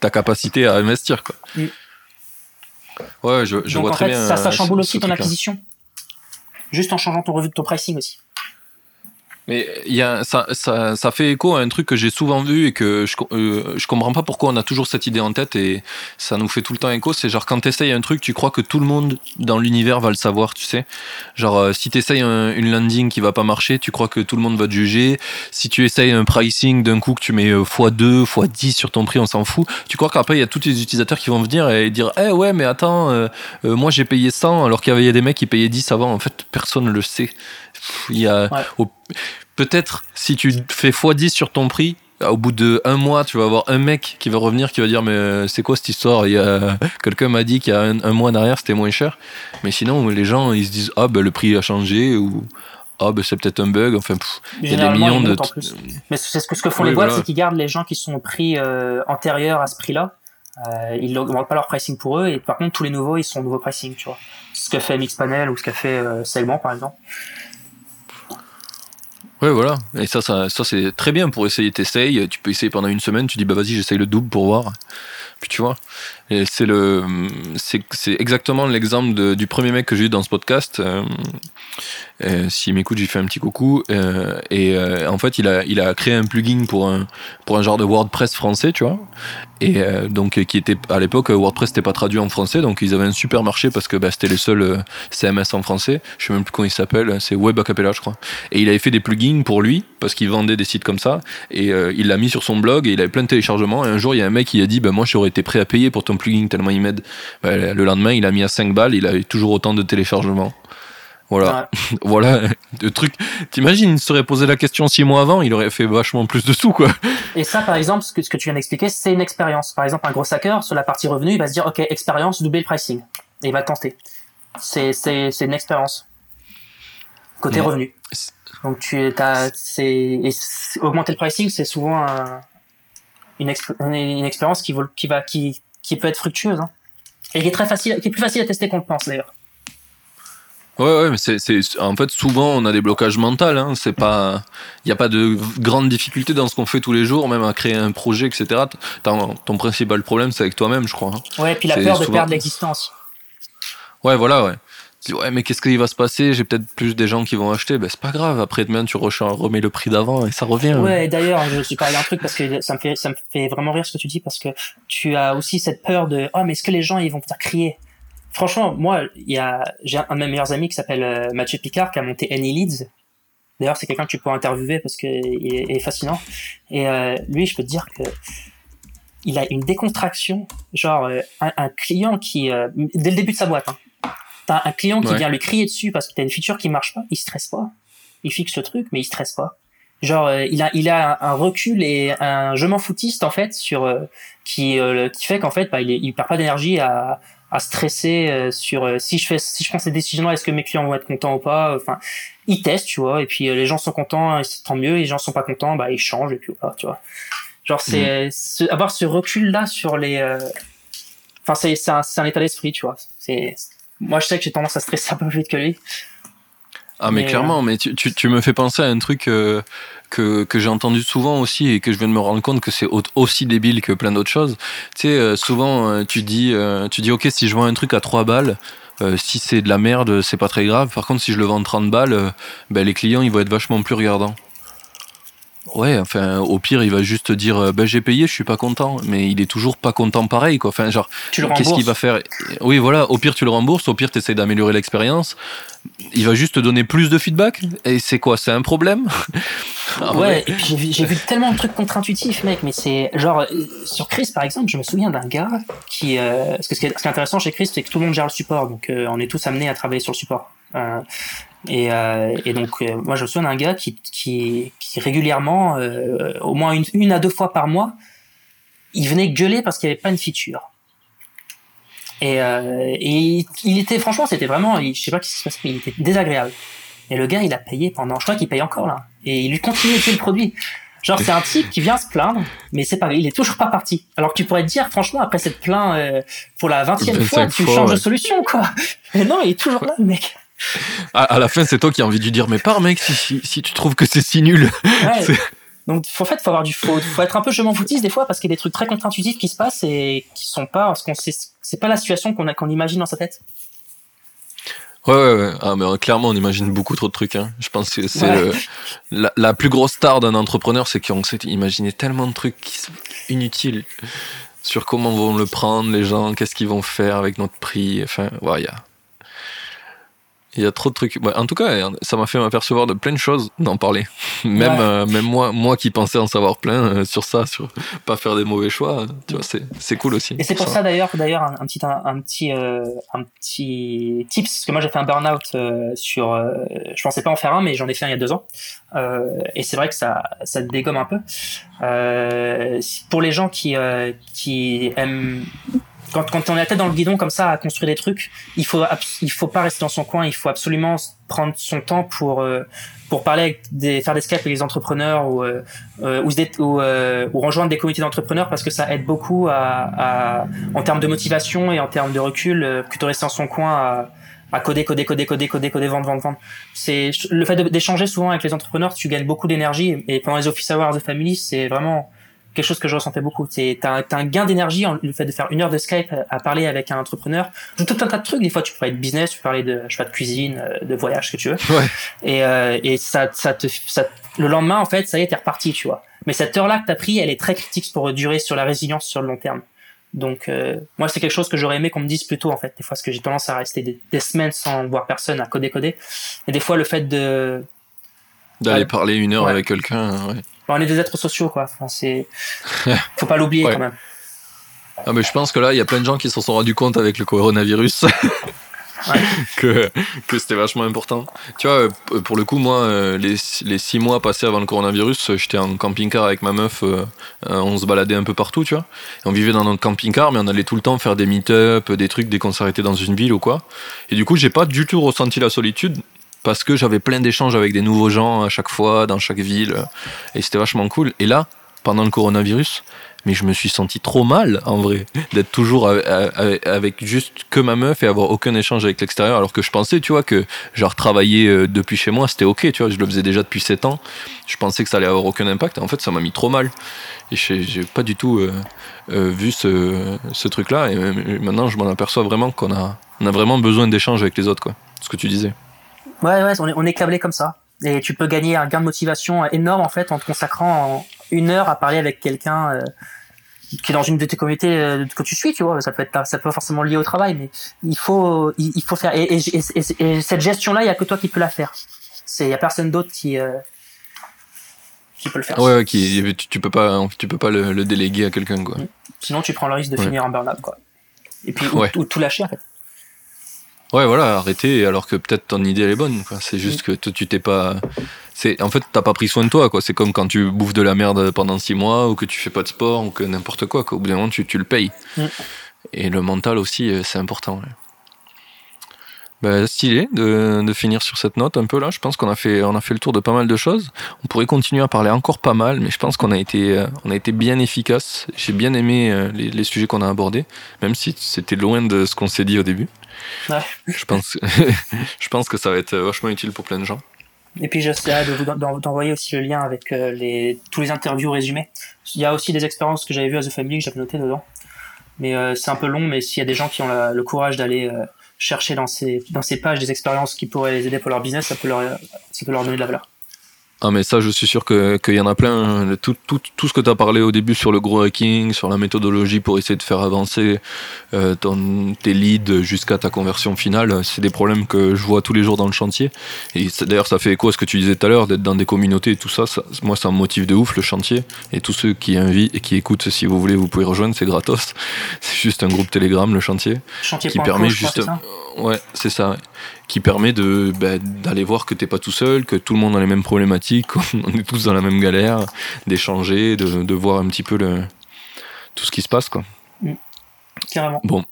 ta capacité à investir, quoi. Mm. Ouais, je, je vois très bien. Ça, ça chamboule aussi ton acquisition juste en changeant ton revue de ton pricing aussi. Mais y ça, fait écho à un truc que j'ai souvent vu et que je, euh, comprends pas pourquoi on a toujours cette idée en tête et ça nous fait tout le temps écho. C'est genre quand t'essayes un truc, tu crois que tout le monde dans l'univers va le savoir, tu sais. Genre euh, si t'essayes un, une landing qui va pas marcher, tu crois que tout le monde va te juger. Si tu essayes un pricing d'un coup que tu mets x2, x10 sur ton prix, on s'en fout. Tu crois qu'après il y a tous les utilisateurs qui vont venir et dire Eh ouais, mais attends, euh, moi j'ai payé 100 alors qu'il y avait des mecs qui payaient 10 avant. En fait, personne ne le sait. Il y a peut-être si tu fais x10 sur ton prix, au bout de un mois, tu vas avoir un mec qui va revenir, qui va dire mais euh, c'est quoi cette histoire? Il y a [LAUGHS] quelqu'un m'a dit qu'il y a un, mois en arrière c'était moins cher, mais sinon les gens ils se disent ah ben le prix a changé ou ah ben c'est peut-être un bug. Enfin, il y a des millions de. Mais c'est ce que, ce que font les boîtes, c'est qu'ils gardent les gens qui sont au prix euh, antérieur à ce prix-là. Euh, ils n'augmentent pas leur pricing pour eux et par contre tous les nouveaux ils sont au nouveau pricing, tu vois. Ce qu'a fait Mixpanel ou ce qu'a fait Segment par exemple. Ouais, voilà. Et ça, ça, ça c'est très bien pour essayer. T'essayes, tu peux essayer pendant une semaine, tu dis, bah vas-y, j'essaye le double pour voir. Puis tu vois. C'est le, c'est, exactement l'exemple du premier mec que j'ai eu dans ce podcast. Euh, euh, S'il m'écoute, j'ai fait un petit coucou. Euh, et euh, en fait, il a, il a créé un plugin pour un, pour un genre de WordPress français, tu vois. Et donc, qui était à l'époque, WordPress n'était pas traduit en français, donc ils avaient un super marché parce que bah, c'était les seuls CMS en français. Je sais même plus comment il s'appelle. C'est Web Acapella, je crois. Et il avait fait des plugins pour lui parce qu'il vendait des sites comme ça. Et il l'a mis sur son blog et il avait plein de téléchargements. Et un jour, il y a un mec qui a dit, bah moi, été prêt à payer pour ton plugin tellement il m'aide. Bah, le lendemain, il a mis à 5 balles. Il avait toujours autant de téléchargements. Voilà, [LAUGHS] voilà, de trucs. T'imagines, il se serait posé la question six mois avant, il aurait fait vachement plus de sous, quoi. Et ça, par exemple, ce que, ce que tu viens d'expliquer, c'est une expérience. Par exemple, un gros hacker, sur la partie revenu, il va se dire, OK, expérience, doubler le pricing. Et il va tenter. C'est, c'est, c'est une expérience. Côté revenu. Donc, tu as, c'est, augmenter le pricing, c'est souvent une, une expérience qui, va, qui, qui peut être fructueuse, hein. Et qui est très facile, qui est plus facile à tester qu'on pense, d'ailleurs. Ouais, ouais, mais c'est, en fait souvent on a des blocages mentaux. Hein. C'est pas, il n'y a pas de grandes difficultés dans ce qu'on fait tous les jours, même à créer un projet, etc. Ton, ton principal problème, c'est avec toi-même, je crois. Hein. Ouais, et puis la peur de perdre l'existence. Ouais, voilà, ouais. Dis, ouais, mais qu'est-ce qui va se passer? J'ai peut-être plus des gens qui vont acheter. Ben, c'est pas grave. Après demain, tu remets le prix d'avant et ça revient. Ouais, d'ailleurs, je suis parlé d'un truc parce que ça me fait, ça me fait vraiment rire ce que tu dis parce que tu as aussi cette peur de, oh, mais est-ce que les gens, ils vont faire crier? Franchement, moi, il y a, j'ai un de mes meilleurs amis qui s'appelle euh, Mathieu Picard qui a monté Any Leads. D'ailleurs, c'est quelqu'un que tu peux interviewer parce qu'il est, est, fascinant. Et euh, lui, je peux te dire que il a une décontraction, genre euh, un, client qui, euh, dès le début de sa boîte, hein, t'as un client qui vient lui crier dessus parce que t'as une feature qui marche pas, il stresse pas, il fixe le truc, mais il stresse pas. Genre, euh, il a, il a un, recul et un je m'en foutiste en fait sur qui, qui fait qu'en fait, bah, il, il perd pas d'énergie à, à stresser sur si je fais, si je prends cette décision-là, est-ce que mes clients vont être contents ou pas. Enfin, il teste, tu vois, et puis les gens sont contents, tant mieux. Les gens sont pas contents, bah ils changent et puis voilà, tu vois. Genre, c'est mm. avoir ce recul-là sur les. Euh, enfin, c'est c'est un, un, état d'esprit, tu vois. C'est moi, je sais que j'ai tendance à stresser un peu plus vite que lui. Ah, mais, clairement, euh, mais tu, tu, tu, me fais penser à un truc euh, que, que j'ai entendu souvent aussi et que je viens de me rendre compte que c'est aussi débile que plein d'autres choses. Tu sais, souvent, tu dis, tu dis, ok, si je vends un truc à 3 balles, si c'est de la merde, c'est pas très grave. Par contre, si je le vends 30 balles, ben, les clients, ils vont être vachement plus regardants. Ouais, enfin, au pire, il va juste dire euh, bah, j'ai payé, je suis pas content, mais il est toujours pas content pareil, quoi. Enfin, genre, qu'est-ce qu'il va faire? Oui, voilà, au pire, tu le rembourses, au pire, tu essaies d'améliorer l'expérience. Il va juste te donner plus de feedback, et c'est quoi? C'est un problème? [LAUGHS] Ouais, et puis j'ai vu, tellement de trucs contre-intuitifs, mec, mais c'est genre, euh, sur Chris, par exemple, je me souviens d'un gars qui. Euh, parce que ce qui, est, intéressant chez Chris, c'est que tout le monde gère le support, donc on est tous amenés à travailler sur le support. Et, euh, et donc, euh, moi, je me souviens d'un gars qui, qui, qui régulièrement, euh, au moins une, une, à deux fois par mois, il venait gueuler parce qu'il n'y avait pas une feature. Et, euh, et il était, franchement, c'était vraiment, je sais pas ce qui se passait, mais il était désagréable. Et le gars, il a payé pendant, je crois qu'il paye encore là. Et il lui continue de le produit. Genre, c'est un type qui vient se plaindre, mais c'est pas, il est toujours pas parti. Alors que tu pourrais te dire, franchement, après cette plainte euh, pour la vingtième fois, tu changes de solution, quoi. [LAUGHS] Mais non, il est toujours là, le mec à, la fin, c'est toi qui as envie de lui dire, mais pars, mec, si, si, tu trouves que c'est si nul. Donc, en fait, faut avoir du faux. Faut être un peu je m'en foutiste des fois parce qu'il y a des trucs très contre-intuitifs qui se passent et qui sont pas, parce qu'on c'est pas la situation qu'on a, qu'on imagine dans sa tête. Ouais, ouais, ouais. Ah, mais euh, clairement, on imagine beaucoup trop de trucs. Hein. Je pense que c'est la, la, plus grosse star d'un entrepreneur, c'est qu'on sait imaginer tellement de trucs qui sont inutiles sur comment vont le prendre les gens, qu'est-ce qu'ils vont faire avec notre prix. Enfin, ouais, y a il y a trop de trucs. en tout cas, ça m'a fait m'apercevoir de plein de choses d'en parler. [LAUGHS] Même, euh, même moi, moi qui pensais en savoir plein euh, sur ça, sur pas faire des mauvais choix, tu vois, c'est, c'est cool aussi. Et c'est pour ça, d'ailleurs, d'ailleurs un, petit, un, petit, euh, un petit tips, parce que moi j'ai fait un burn-out sur, je pensais pas en faire un, mais j'en ai fait un il y a deux ans. et c'est vrai que ça, ça dégomme un peu. pour les gens qui, qui aiment quand, quand on est la tête dans le guidon comme ça à construire des trucs, il faut il faut pas rester dans son coin, il faut absolument prendre son temps pour euh, pour parler avec des faire des Skype avec les entrepreneurs ou euh, euh ou, ou, euh, ou, rejoindre des comités d'entrepreneurs parce que ça aide beaucoup à, à, en termes de motivation et en termes de recul plutôt rester dans son coin à, à coder, coder, coder, coder, coder, coder, vendre, vendre, vendre. C'est le fait d'échanger souvent avec les entrepreneurs, tu gagnes beaucoup d'énergie et pendant les office hours de family, c'est vraiment quelque chose que je ressentais beaucoup. C'est t'as un gain d'énergie en le fait de faire une heure de Skype à parler avec un entrepreneur. Tout un tas de trucs. Des fois, tu peux parler de business, tu peux parler de je sais pas de cuisine, euh, de voyage, ce que tu veux. Ouais. Et euh, et ça ça te ça le lendemain en fait, ça y est, t'es reparti, tu vois. Mais cette heure-là que t'as pris, elle est très critique pour durer sur la résilience sur le long terme. Donc euh, moi c'est quelque chose que j'aurais aimé qu'on me dise plus tôt en fait. Des fois parce que j'ai tendance à rester des, semaines sans voir personne à coder coder. Et des fois le fait de d'aller parler une heure avec quelqu'un, ouais on est des êtres sociaux, quoi. Enfin, c'est, faut pas l'oublier quand même. Ah, mais je pense que là, il y a plein de gens qui se sont rendus compte avec le coronavirus. [LAUGHS] que, que c'était vachement important. Tu vois, euh, pour le coup, moi, euh, les, les six mois passés avant le coronavirus, j'étais en camping-car avec ma meuf, euh, on se baladait un peu partout, tu vois. Et on vivait dans notre camping-car, mais on allait tout le temps faire des meet-up, des trucs dès qu'on s'arrêtait dans une ville ou quoi. Et du coup, j'ai pas du tout ressenti la solitude, parce que j'avais plein d'échanges avec des nouveaux gens à chaque fois, dans chaque ville, et c'était vachement cool. Et là, pendant le coronavirus, mais je me suis senti trop mal en vrai [LAUGHS] d'être toujours avec juste que ma meuf et avoir aucun échange avec l'extérieur alors que je pensais tu vois que genre travailler euh, depuis chez moi c'était ok tu vois je le faisais déjà depuis 7 ans. Je pensais que ça allait avoir aucun impact. En fait ça m'a mis trop mal. Et j'ai pas du tout euh, euh, vu ce, truc là et maintenant je m'en aperçois vraiment qu'on a on a vraiment besoin d'échanges avec les autres quoi. Ce que tu disais. Ouais, ouais, on est, on est câblé comme ça. Et tu peux gagner un gain de motivation énorme en fait en te consacrant une heure à parler avec quelqu'un euh, qui est dans une de tes communautés euh, que tu suis, tu vois. Ça peut être, ça peut pas forcément lié au travail, mais il faut, il, faut faire. Et, et, cette gestion-là, il y a que toi qui peux la faire. C'est, il y a personne d'autre qui. Euh, qui peut le faire. Ouais, qui, tu, peux pas, tu peux pas le, déléguer à quelqu'un, quoi. Sinon, tu prends le risque de finir en burn-out, quoi. Et puis, ou, tout lâcher, en fait. Ouais, voilà, arrêter alors que peut-être ton idée elle est bonne. C'est juste que tu t'es pas. C'est en fait t'as pas pris soin de toi. quoi. C'est comme quand tu bouffes de la merde pendant six mois ou que tu fais pas de sport ou que n'importe quoi. Au bout d'un moment tu, tu le payes. Mm. Et le mental aussi euh, c'est important. Bah, stylé de, de, finir sur cette note un peu là. Je pense qu'on a fait on a fait le tour de pas mal de choses. On pourrait continuer à parler encore pas mal, mais je pense qu'on a été euh, on a été bien efficace. J'ai bien aimé euh, les, les, sujets qu'on a abordés, même si c'était loin de ce qu'on s'est dit au début. Ouais. Je pense [LAUGHS] je pense que ça va être vachement utile pour plein de gens. Et puis j'essaierai de vous d'envoyer aussi le lien avec euh, les tous les interviews résumées. Il y a aussi des expériences que j'avais vues à The Family que j'avais notées dedans. Mais c'est un peu long, mais s'il y a des gens qui ont le courage d'aller chercher dans ces, dans ces pages des expériences qui pourraient les aider pour leur business, ça peut leur, ça peut leur donner de la valeur. Ah mais ça je suis sûr qu'il y en a plein. Tout, tout, tout ce que tu as parlé au début sur le gros hacking, sur la méthodologie pour essayer de faire avancer euh, ton, tes leads jusqu'à ta conversion finale, c'est des problèmes que je vois tous les jours dans le chantier. Et d'ailleurs ça fait écho à ce que tu disais tout à l'heure, d'être dans des communautés et tout ça, ça, Moi ça me motive de ouf le chantier. Et tous ceux qui invitent et qui écoutent, si vous voulez, vous pouvez rejoindre, c'est gratos. [LAUGHS] C'est juste un groupe Telegram le chantier. Chantier qui permet juste... Ouais, c'est ça. Qui permet de bah, d'aller voir que t'es pas tout seul, que tout le monde a les mêmes problématiques, [LAUGHS] on est tous dans la même galère, d'échanger, de, de, voir un petit peu le tout ce qui se passe, quoi. Mm. Carrément. Bon.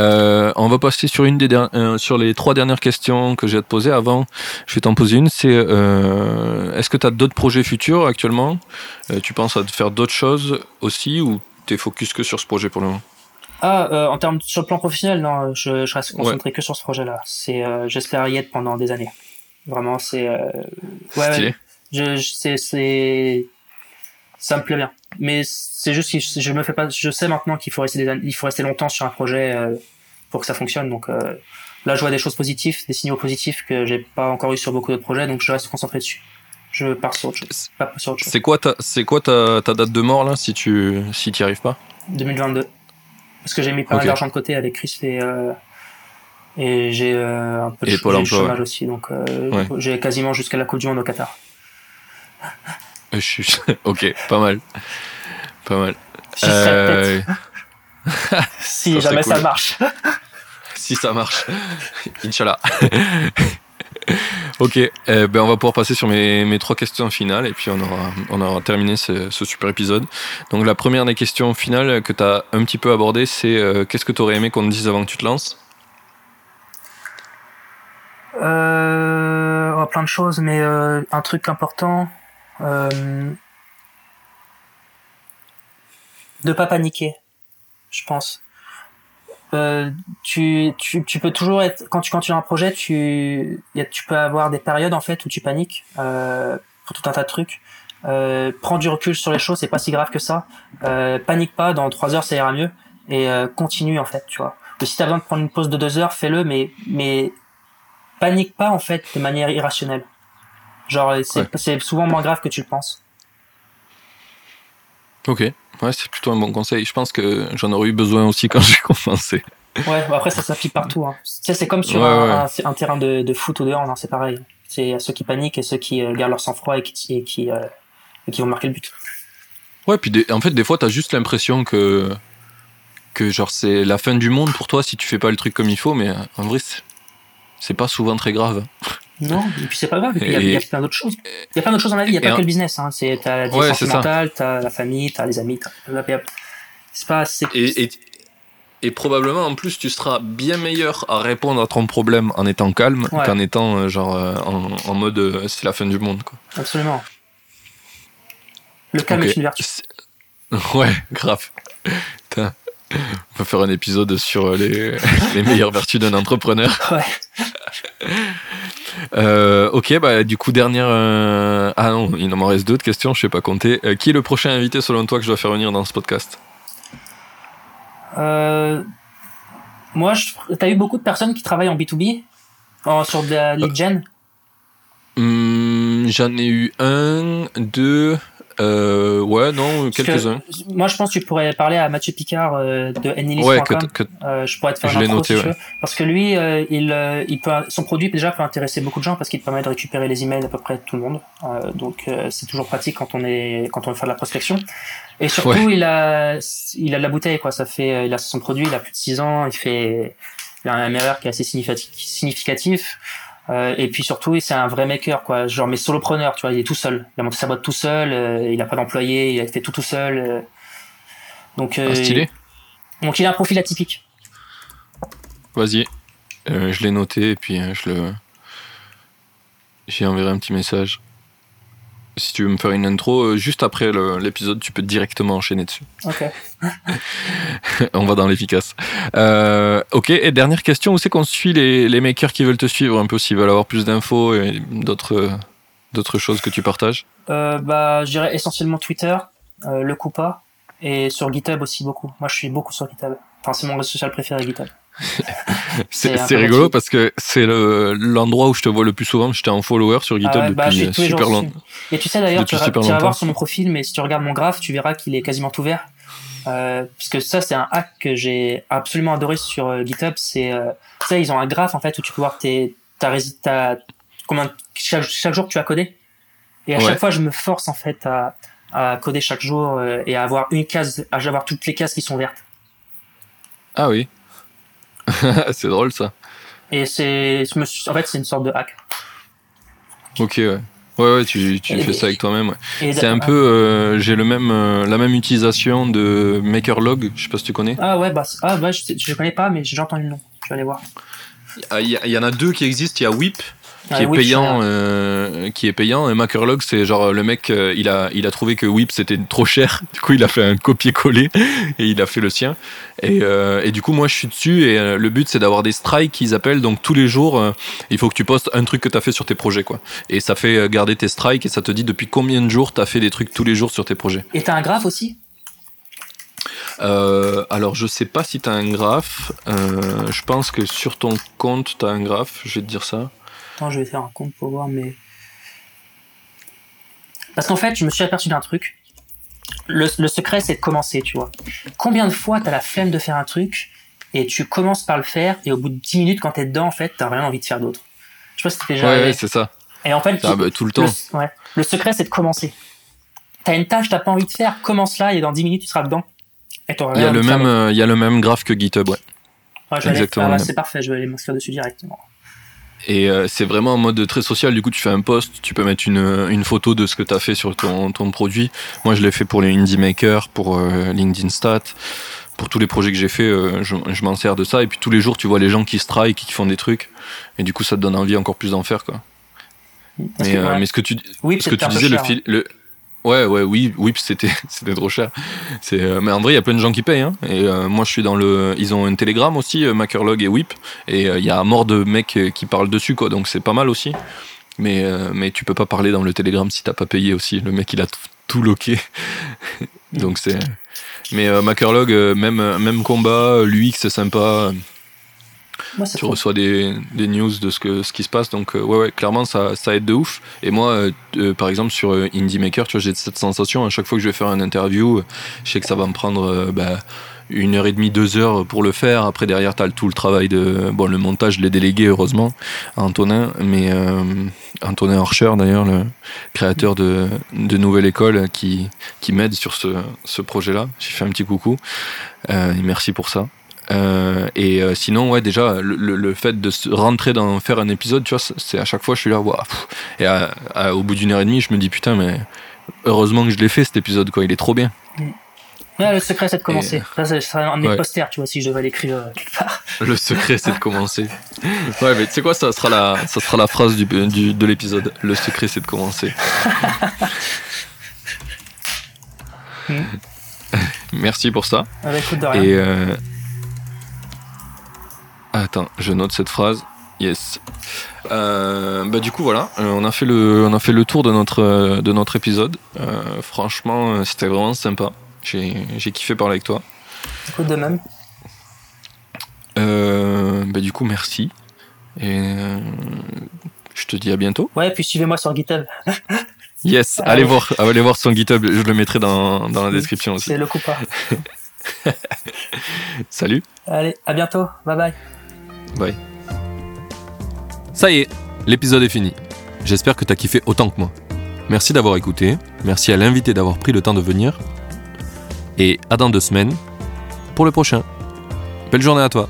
Euh, on va passer sur une des euh, sur les trois dernières questions que j'ai à te poser. Avant, je vais t'en poser une. C'est euh, est-ce que tu as d'autres projets futurs actuellement? Tu penses à faire d'autres choses aussi ou t'es focus que sur ce projet pour le moment? Ah, euh, en termes sur le plan professionnel, non, je, je reste concentré que sur ce projet-là. C'est, euh, j'espère y être pendant des années. Vraiment, c'est, euh, ouais, je, c'est, c'est, ça me plaît bien. Mais c'est juste que je me fais pas, je sais maintenant qu'il faut rester des, il faut rester longtemps sur un projet euh, pour que ça fonctionne. Donc euh, là, je vois des choses positives, des signaux positifs que j'ai pas encore eu sur beaucoup d'autres projets, donc je reste concentré dessus. Je pars sur autre chose. C'est quoi ta, c'est quoi ta, ta date de mort là, si tu, si t'y arrives pas? 2022. Parce que j'ai mis pas mal d'argent de côté avec Chris et, euh, et j'ai euh, un peu de, chômage aussi. Donc euh, j'ai quasiment jusqu'à la Coupe du Monde au Qatar. [LAUGHS] ok, pas mal. Pas mal. si [LAUGHS] jamais ça marche. [LAUGHS] si ça marche. Inch'Allah. [LAUGHS] ok, eh ben on va pouvoir passer sur mes, mes, trois questions finales et puis on aura, on aura terminé ce, super épisode. Donc la première des questions finales que tu as un petit peu abordé, c'est euh, qu'est-ce que tu aurais aimé qu'on te dise avant que tu te lances? Euh, oh, Plein de choses, mais euh, un truc important. Euh, de pas paniquer, je pense. Euh, tu, tu, tu, peux toujours être quand tu quand tu as un projet tu y a, tu peux avoir des périodes en fait où tu paniques euh, pour tout un tas de trucs. Euh, prends du recul sur les choses c'est pas si grave que ça. Euh, panique pas dans trois heures ça ira mieux. Et euh, continue en fait tu vois. Et si t'as besoin de prendre une pause de deux heures fais-le mais mais panique pas en fait de manière irrationnelle. Genre c'est c'est souvent moins grave que tu le penses. Ok Ouais, c'est plutôt un bon conseil. Je pense que j'en aurais eu besoin aussi quand [LAUGHS] j'ai commencé. Ouais, après ça s'applique partout. Hein. c'est comme sur un, terrain de, de, foot ou dehors, c'est pareil. C'est ceux qui paniquent et ceux qui euh, gardent leur sang-froid et qui, et qui, euh, qui vont marquer le but. Ouais, puis en fait, des fois, t'as juste l'impression que, que genre c'est la fin du monde pour toi si tu fais pas le truc comme il faut, mais euh, en vrai, c'est pas souvent très grave. Non, et puis c'est pas grave, il y, a, y a plein d'autres choses. Il y a plein d'autres choses dans la vie, il y a pas que le business. Hein. C'est, t'as la vie ouais, sentimentale, t'as la famille, t'as les amis. C'est pas. C'est... Et, et, et, probablement en plus tu seras bien meilleur à répondre à ton problème en étant calme qu'en étant euh, genre euh, en, en mode euh, c'est la fin du monde. Quoi. Absolument. Le calme est une vertu. [LAUGHS] Ouais, grave. On va faire un épisode sur les, les meilleures vertus d'un entrepreneur. [LAUGHS] Ouais. Euh, ok, bah du coup dernière. Euh... Ah non, il m'en reste d'autres questions, je sais pas compter. Euh, qui est le prochain invité selon toi que je dois faire venir dans ce podcast? Moi, t'as eu beaucoup de personnes qui travaillent en B 2 B. Sur de la lead gen? Hum, J'en ai eu un, deux, euh, ouais, non, que quelques-uns. Moi, je pense que tu pourrais parler à Mathieu Picard euh, de Ennilis.com. Ouais, que, que- Euh, je pourrais te faire Je l'ai intro noté, si ouais. veux. Parce que lui, euh, il, euh, il peut, son produit déjà peut intéresser beaucoup de gens parce qu'il permet de récupérer les emails d'à peu près tout le monde. Euh, donc euh, c'est toujours pratique quand on est quand on veut faire de la prospection. Et surtout, Ouais. il a il a de la bouteille quoi. Ça fait il a son produit, il a plus de 6 ans, il fait il a un MRR qui est assez significatif. significatif. Euh, et puis surtout, c'est un vrai maker quoi. Genre mais solopreneur, tu vois, il est tout seul. Il a monté sa boîte tout seul. euh, il a pas d'employé, il a fait tout tout seul. euh. donc euh, Ah, stylé. donc il a un profil atypique. Vas-y. Euh, je l'ai noté et puis euh, je le. J'y enverrai un petit message. Si tu veux me faire une intro, euh, juste après l'épisode, tu peux directement enchaîner dessus. Ok. [LAUGHS] On va dans l'efficace. Euh, ok, et dernière question, où c'est qu'on suit les, les makers qui veulent te suivre un peu, s'ils veulent avoir plus d'infos et d'autres d'autres choses que tu partages? Euh, bah, je dirais essentiellement Twitter, euh, le Coupa, et sur GitHub aussi beaucoup. Moi, je suis beaucoup sur GitHub. Enfin, c'est mon réseau social préféré, GitHub. C'est rigolo parce que c'est le- l'endroit où je te vois le plus souvent. J'étais en follower sur GitHub Ah ouais, bah, depuis super longtemps. Et tu sais d'ailleurs, tu, tu vas voir sur mon profil, mais si tu regardes mon graphe, tu verras qu'il est quasiment tout vert. Euh, parce que ça, c'est un hack que j'ai absolument adoré sur euh, GitHub. C'est, euh, sais, ils ont un graphe en fait où tu peux voir tes, ta, ta, combien, chaque, chaque jour que tu as codé. Et à Ouais. chaque fois, je me force en fait à, à coder chaque jour euh, et à avoir une case, à avoir toutes les cases qui sont vertes. Ah oui. [LAUGHS] c'est drôle ça. Et c'est, je me suis- en fait, c'est une sorte de hack. Ok, ouais. Ouais, ouais, tu, tu Et- fais ça avec toi-même. ouais. C'est un peu. euh, J'ai le même, euh, la même utilisation de MakerLog, je sais pas si tu connais. Ah ouais, bah, ah, bah, je, je connais pas, mais j'ai entendu le nom. Je vais aller voir. Ah, Il y, y en a deux qui existent. Il y a Whip qui Ah, est Whip, payant, euh, qui est payant. Et MakerLog, c'est genre le mec, euh, il a, il a trouvé que Whip c'était trop cher. [LAUGHS] Du coup, il a fait un copier-coller [LAUGHS] et il a fait le sien. Et, euh, et du coup, moi, je suis dessus. Et euh, le but, c'est d'avoir des strikes qu'ils appellent. Donc tous les jours, euh, il faut que tu postes un truc que tu as fait sur tes projets, quoi. Et ça fait garder tes strikes et ça te dit depuis combien de jours tu as fait des trucs tous les jours sur tes projets. Et t'as un graphe aussi? Euh, alors, je sais pas si tu as un graphe. Euh, je pense que sur ton compte, tu as un graphe. Je vais te dire ça. Attends, je vais faire un compte pour voir, mais. Parce qu'en fait, je me suis aperçu d'un truc. Le, le secret, c'est de commencer, tu vois. Combien de fois t'as la flemme de faire un truc et tu commences par le faire et au bout de 10 minutes, quand t'es dedans, en fait, t'as rien envie de faire d'autre. Je sais pas si t'es déjà Ouais, ouais, c'est ça. Et en fait, Ah, bah, tout le temps. le, ouais, le secret, c'est de commencer. T'as une tâche, t'as pas envie de faire, commence là et dans 10 minutes, tu seras dedans. Et t'auras Il y, rien a le même, euh, il y a le même graphe que GitHub, ouais. Ouais, exactement ah, c'est parfait, je vais aller m'inscrire dessus directement. Et euh, c'est vraiment en mode très social. Du coup, tu fais un post, tu peux mettre une, une photo de ce que tu as fait sur ton, ton produit. Moi, je l'ai fait pour les Indie Makers, pour euh, LinkedIn Stat. Pour tous les projets que j'ai fait, euh, je, je m'en sers de ça. Et puis tous les jours, tu vois les gens qui strike, qui font des trucs. Et du coup, ça te donne envie encore plus d'en faire, quoi. Mais, que, euh, ouais. mais ce que tu, oui, ce que tu un disais, le fil, le, ouais, ouais, oui, oui, c'était, [LAUGHS] c'était trop cher. C'est, euh, mais en vrai, il y a plein de gens qui payent, hein. Et euh, moi, je suis dans le, ils ont un Telegram aussi, euh, Makerlog et Whip, et euh, il y a mort de mecs euh, qui parlent dessus, quoi. Donc c'est pas mal aussi. Mais, euh, mais tu peux pas parler dans le Telegram si t'as pas payé aussi. Le mec, il a tout, loqué. [LAUGHS] Donc c'est. Mais Makerlog, même, même combat, l'UX c'est sympa. Moi, Tu reçois des, des news de ce, que, ce qui se passe. Donc, euh, ouais, ouais, clairement, ça, ça aide de ouf. Et moi, euh, euh, par exemple, sur Indie Maker, tu vois, j'ai cette sensation, à chaque fois que je vais faire une interview, je sais que ça va me prendre euh, bah, une heure et demie, deux heures pour le faire. Après, derrière, tu as tout le travail de. Bon, le montage, je l'ai délégué, heureusement, à Antonin. Mais euh, Antonin Archer, d'ailleurs, le créateur de, de Nouvelle École, qui, qui m'aide sur ce, ce projet-là. J'ai fait un petit coucou. Euh, et merci pour ça. Euh, et euh, sinon, ouais, déjà, le, le- le fait de se rentrer dans faire un épisode, tu vois, c'est- à chaque fois, je suis là, waouh. Et à- à- au bout d'une heure et demie, je me dis, putain, mais heureusement que je l'ai fait cet épisode, quoi, il est trop bien. Ouais, le secret, c'est de commencer. Ça, c'est c'est un de mes Ouais. posters, tu vois, si je devais l'écrire euh, quelque part. [LAUGHS] Le secret, c'est de commencer. Ouais, mais tu sais quoi, ça sera la, ça sera la phrase du, du- de l'épisode. Le secret, c'est de commencer. [LAUGHS] Mm. Merci pour ça. Ah bah, écoute, de rien. Et euh... attends, je note cette phrase. Yes. Euh, bah du coup voilà, euh, on a fait le, on a fait le tour de notre, euh, de notre épisode. Euh, franchement, c'était vraiment sympa. J'ai, j'ai kiffé parler avec toi. Écoute, de même. Bah du coup merci. Et je te dis à bientôt. Ouais, puis suivez-moi sur GitHub. [LAUGHS] Yes, Allez. allez voir, allez voir son GitHub, je le mettrai dans, dans la description aussi. C'est le coup pas. [LAUGHS] Salut, Allez, à bientôt. Bye bye. Bye. Ça y est, l'épisode est fini. J'espère que t'as kiffé autant que moi. Merci d'avoir écouté, merci à l'invité d'avoir pris le temps de venir. Et à dans deux semaines pour le prochain. Belle journée à toi.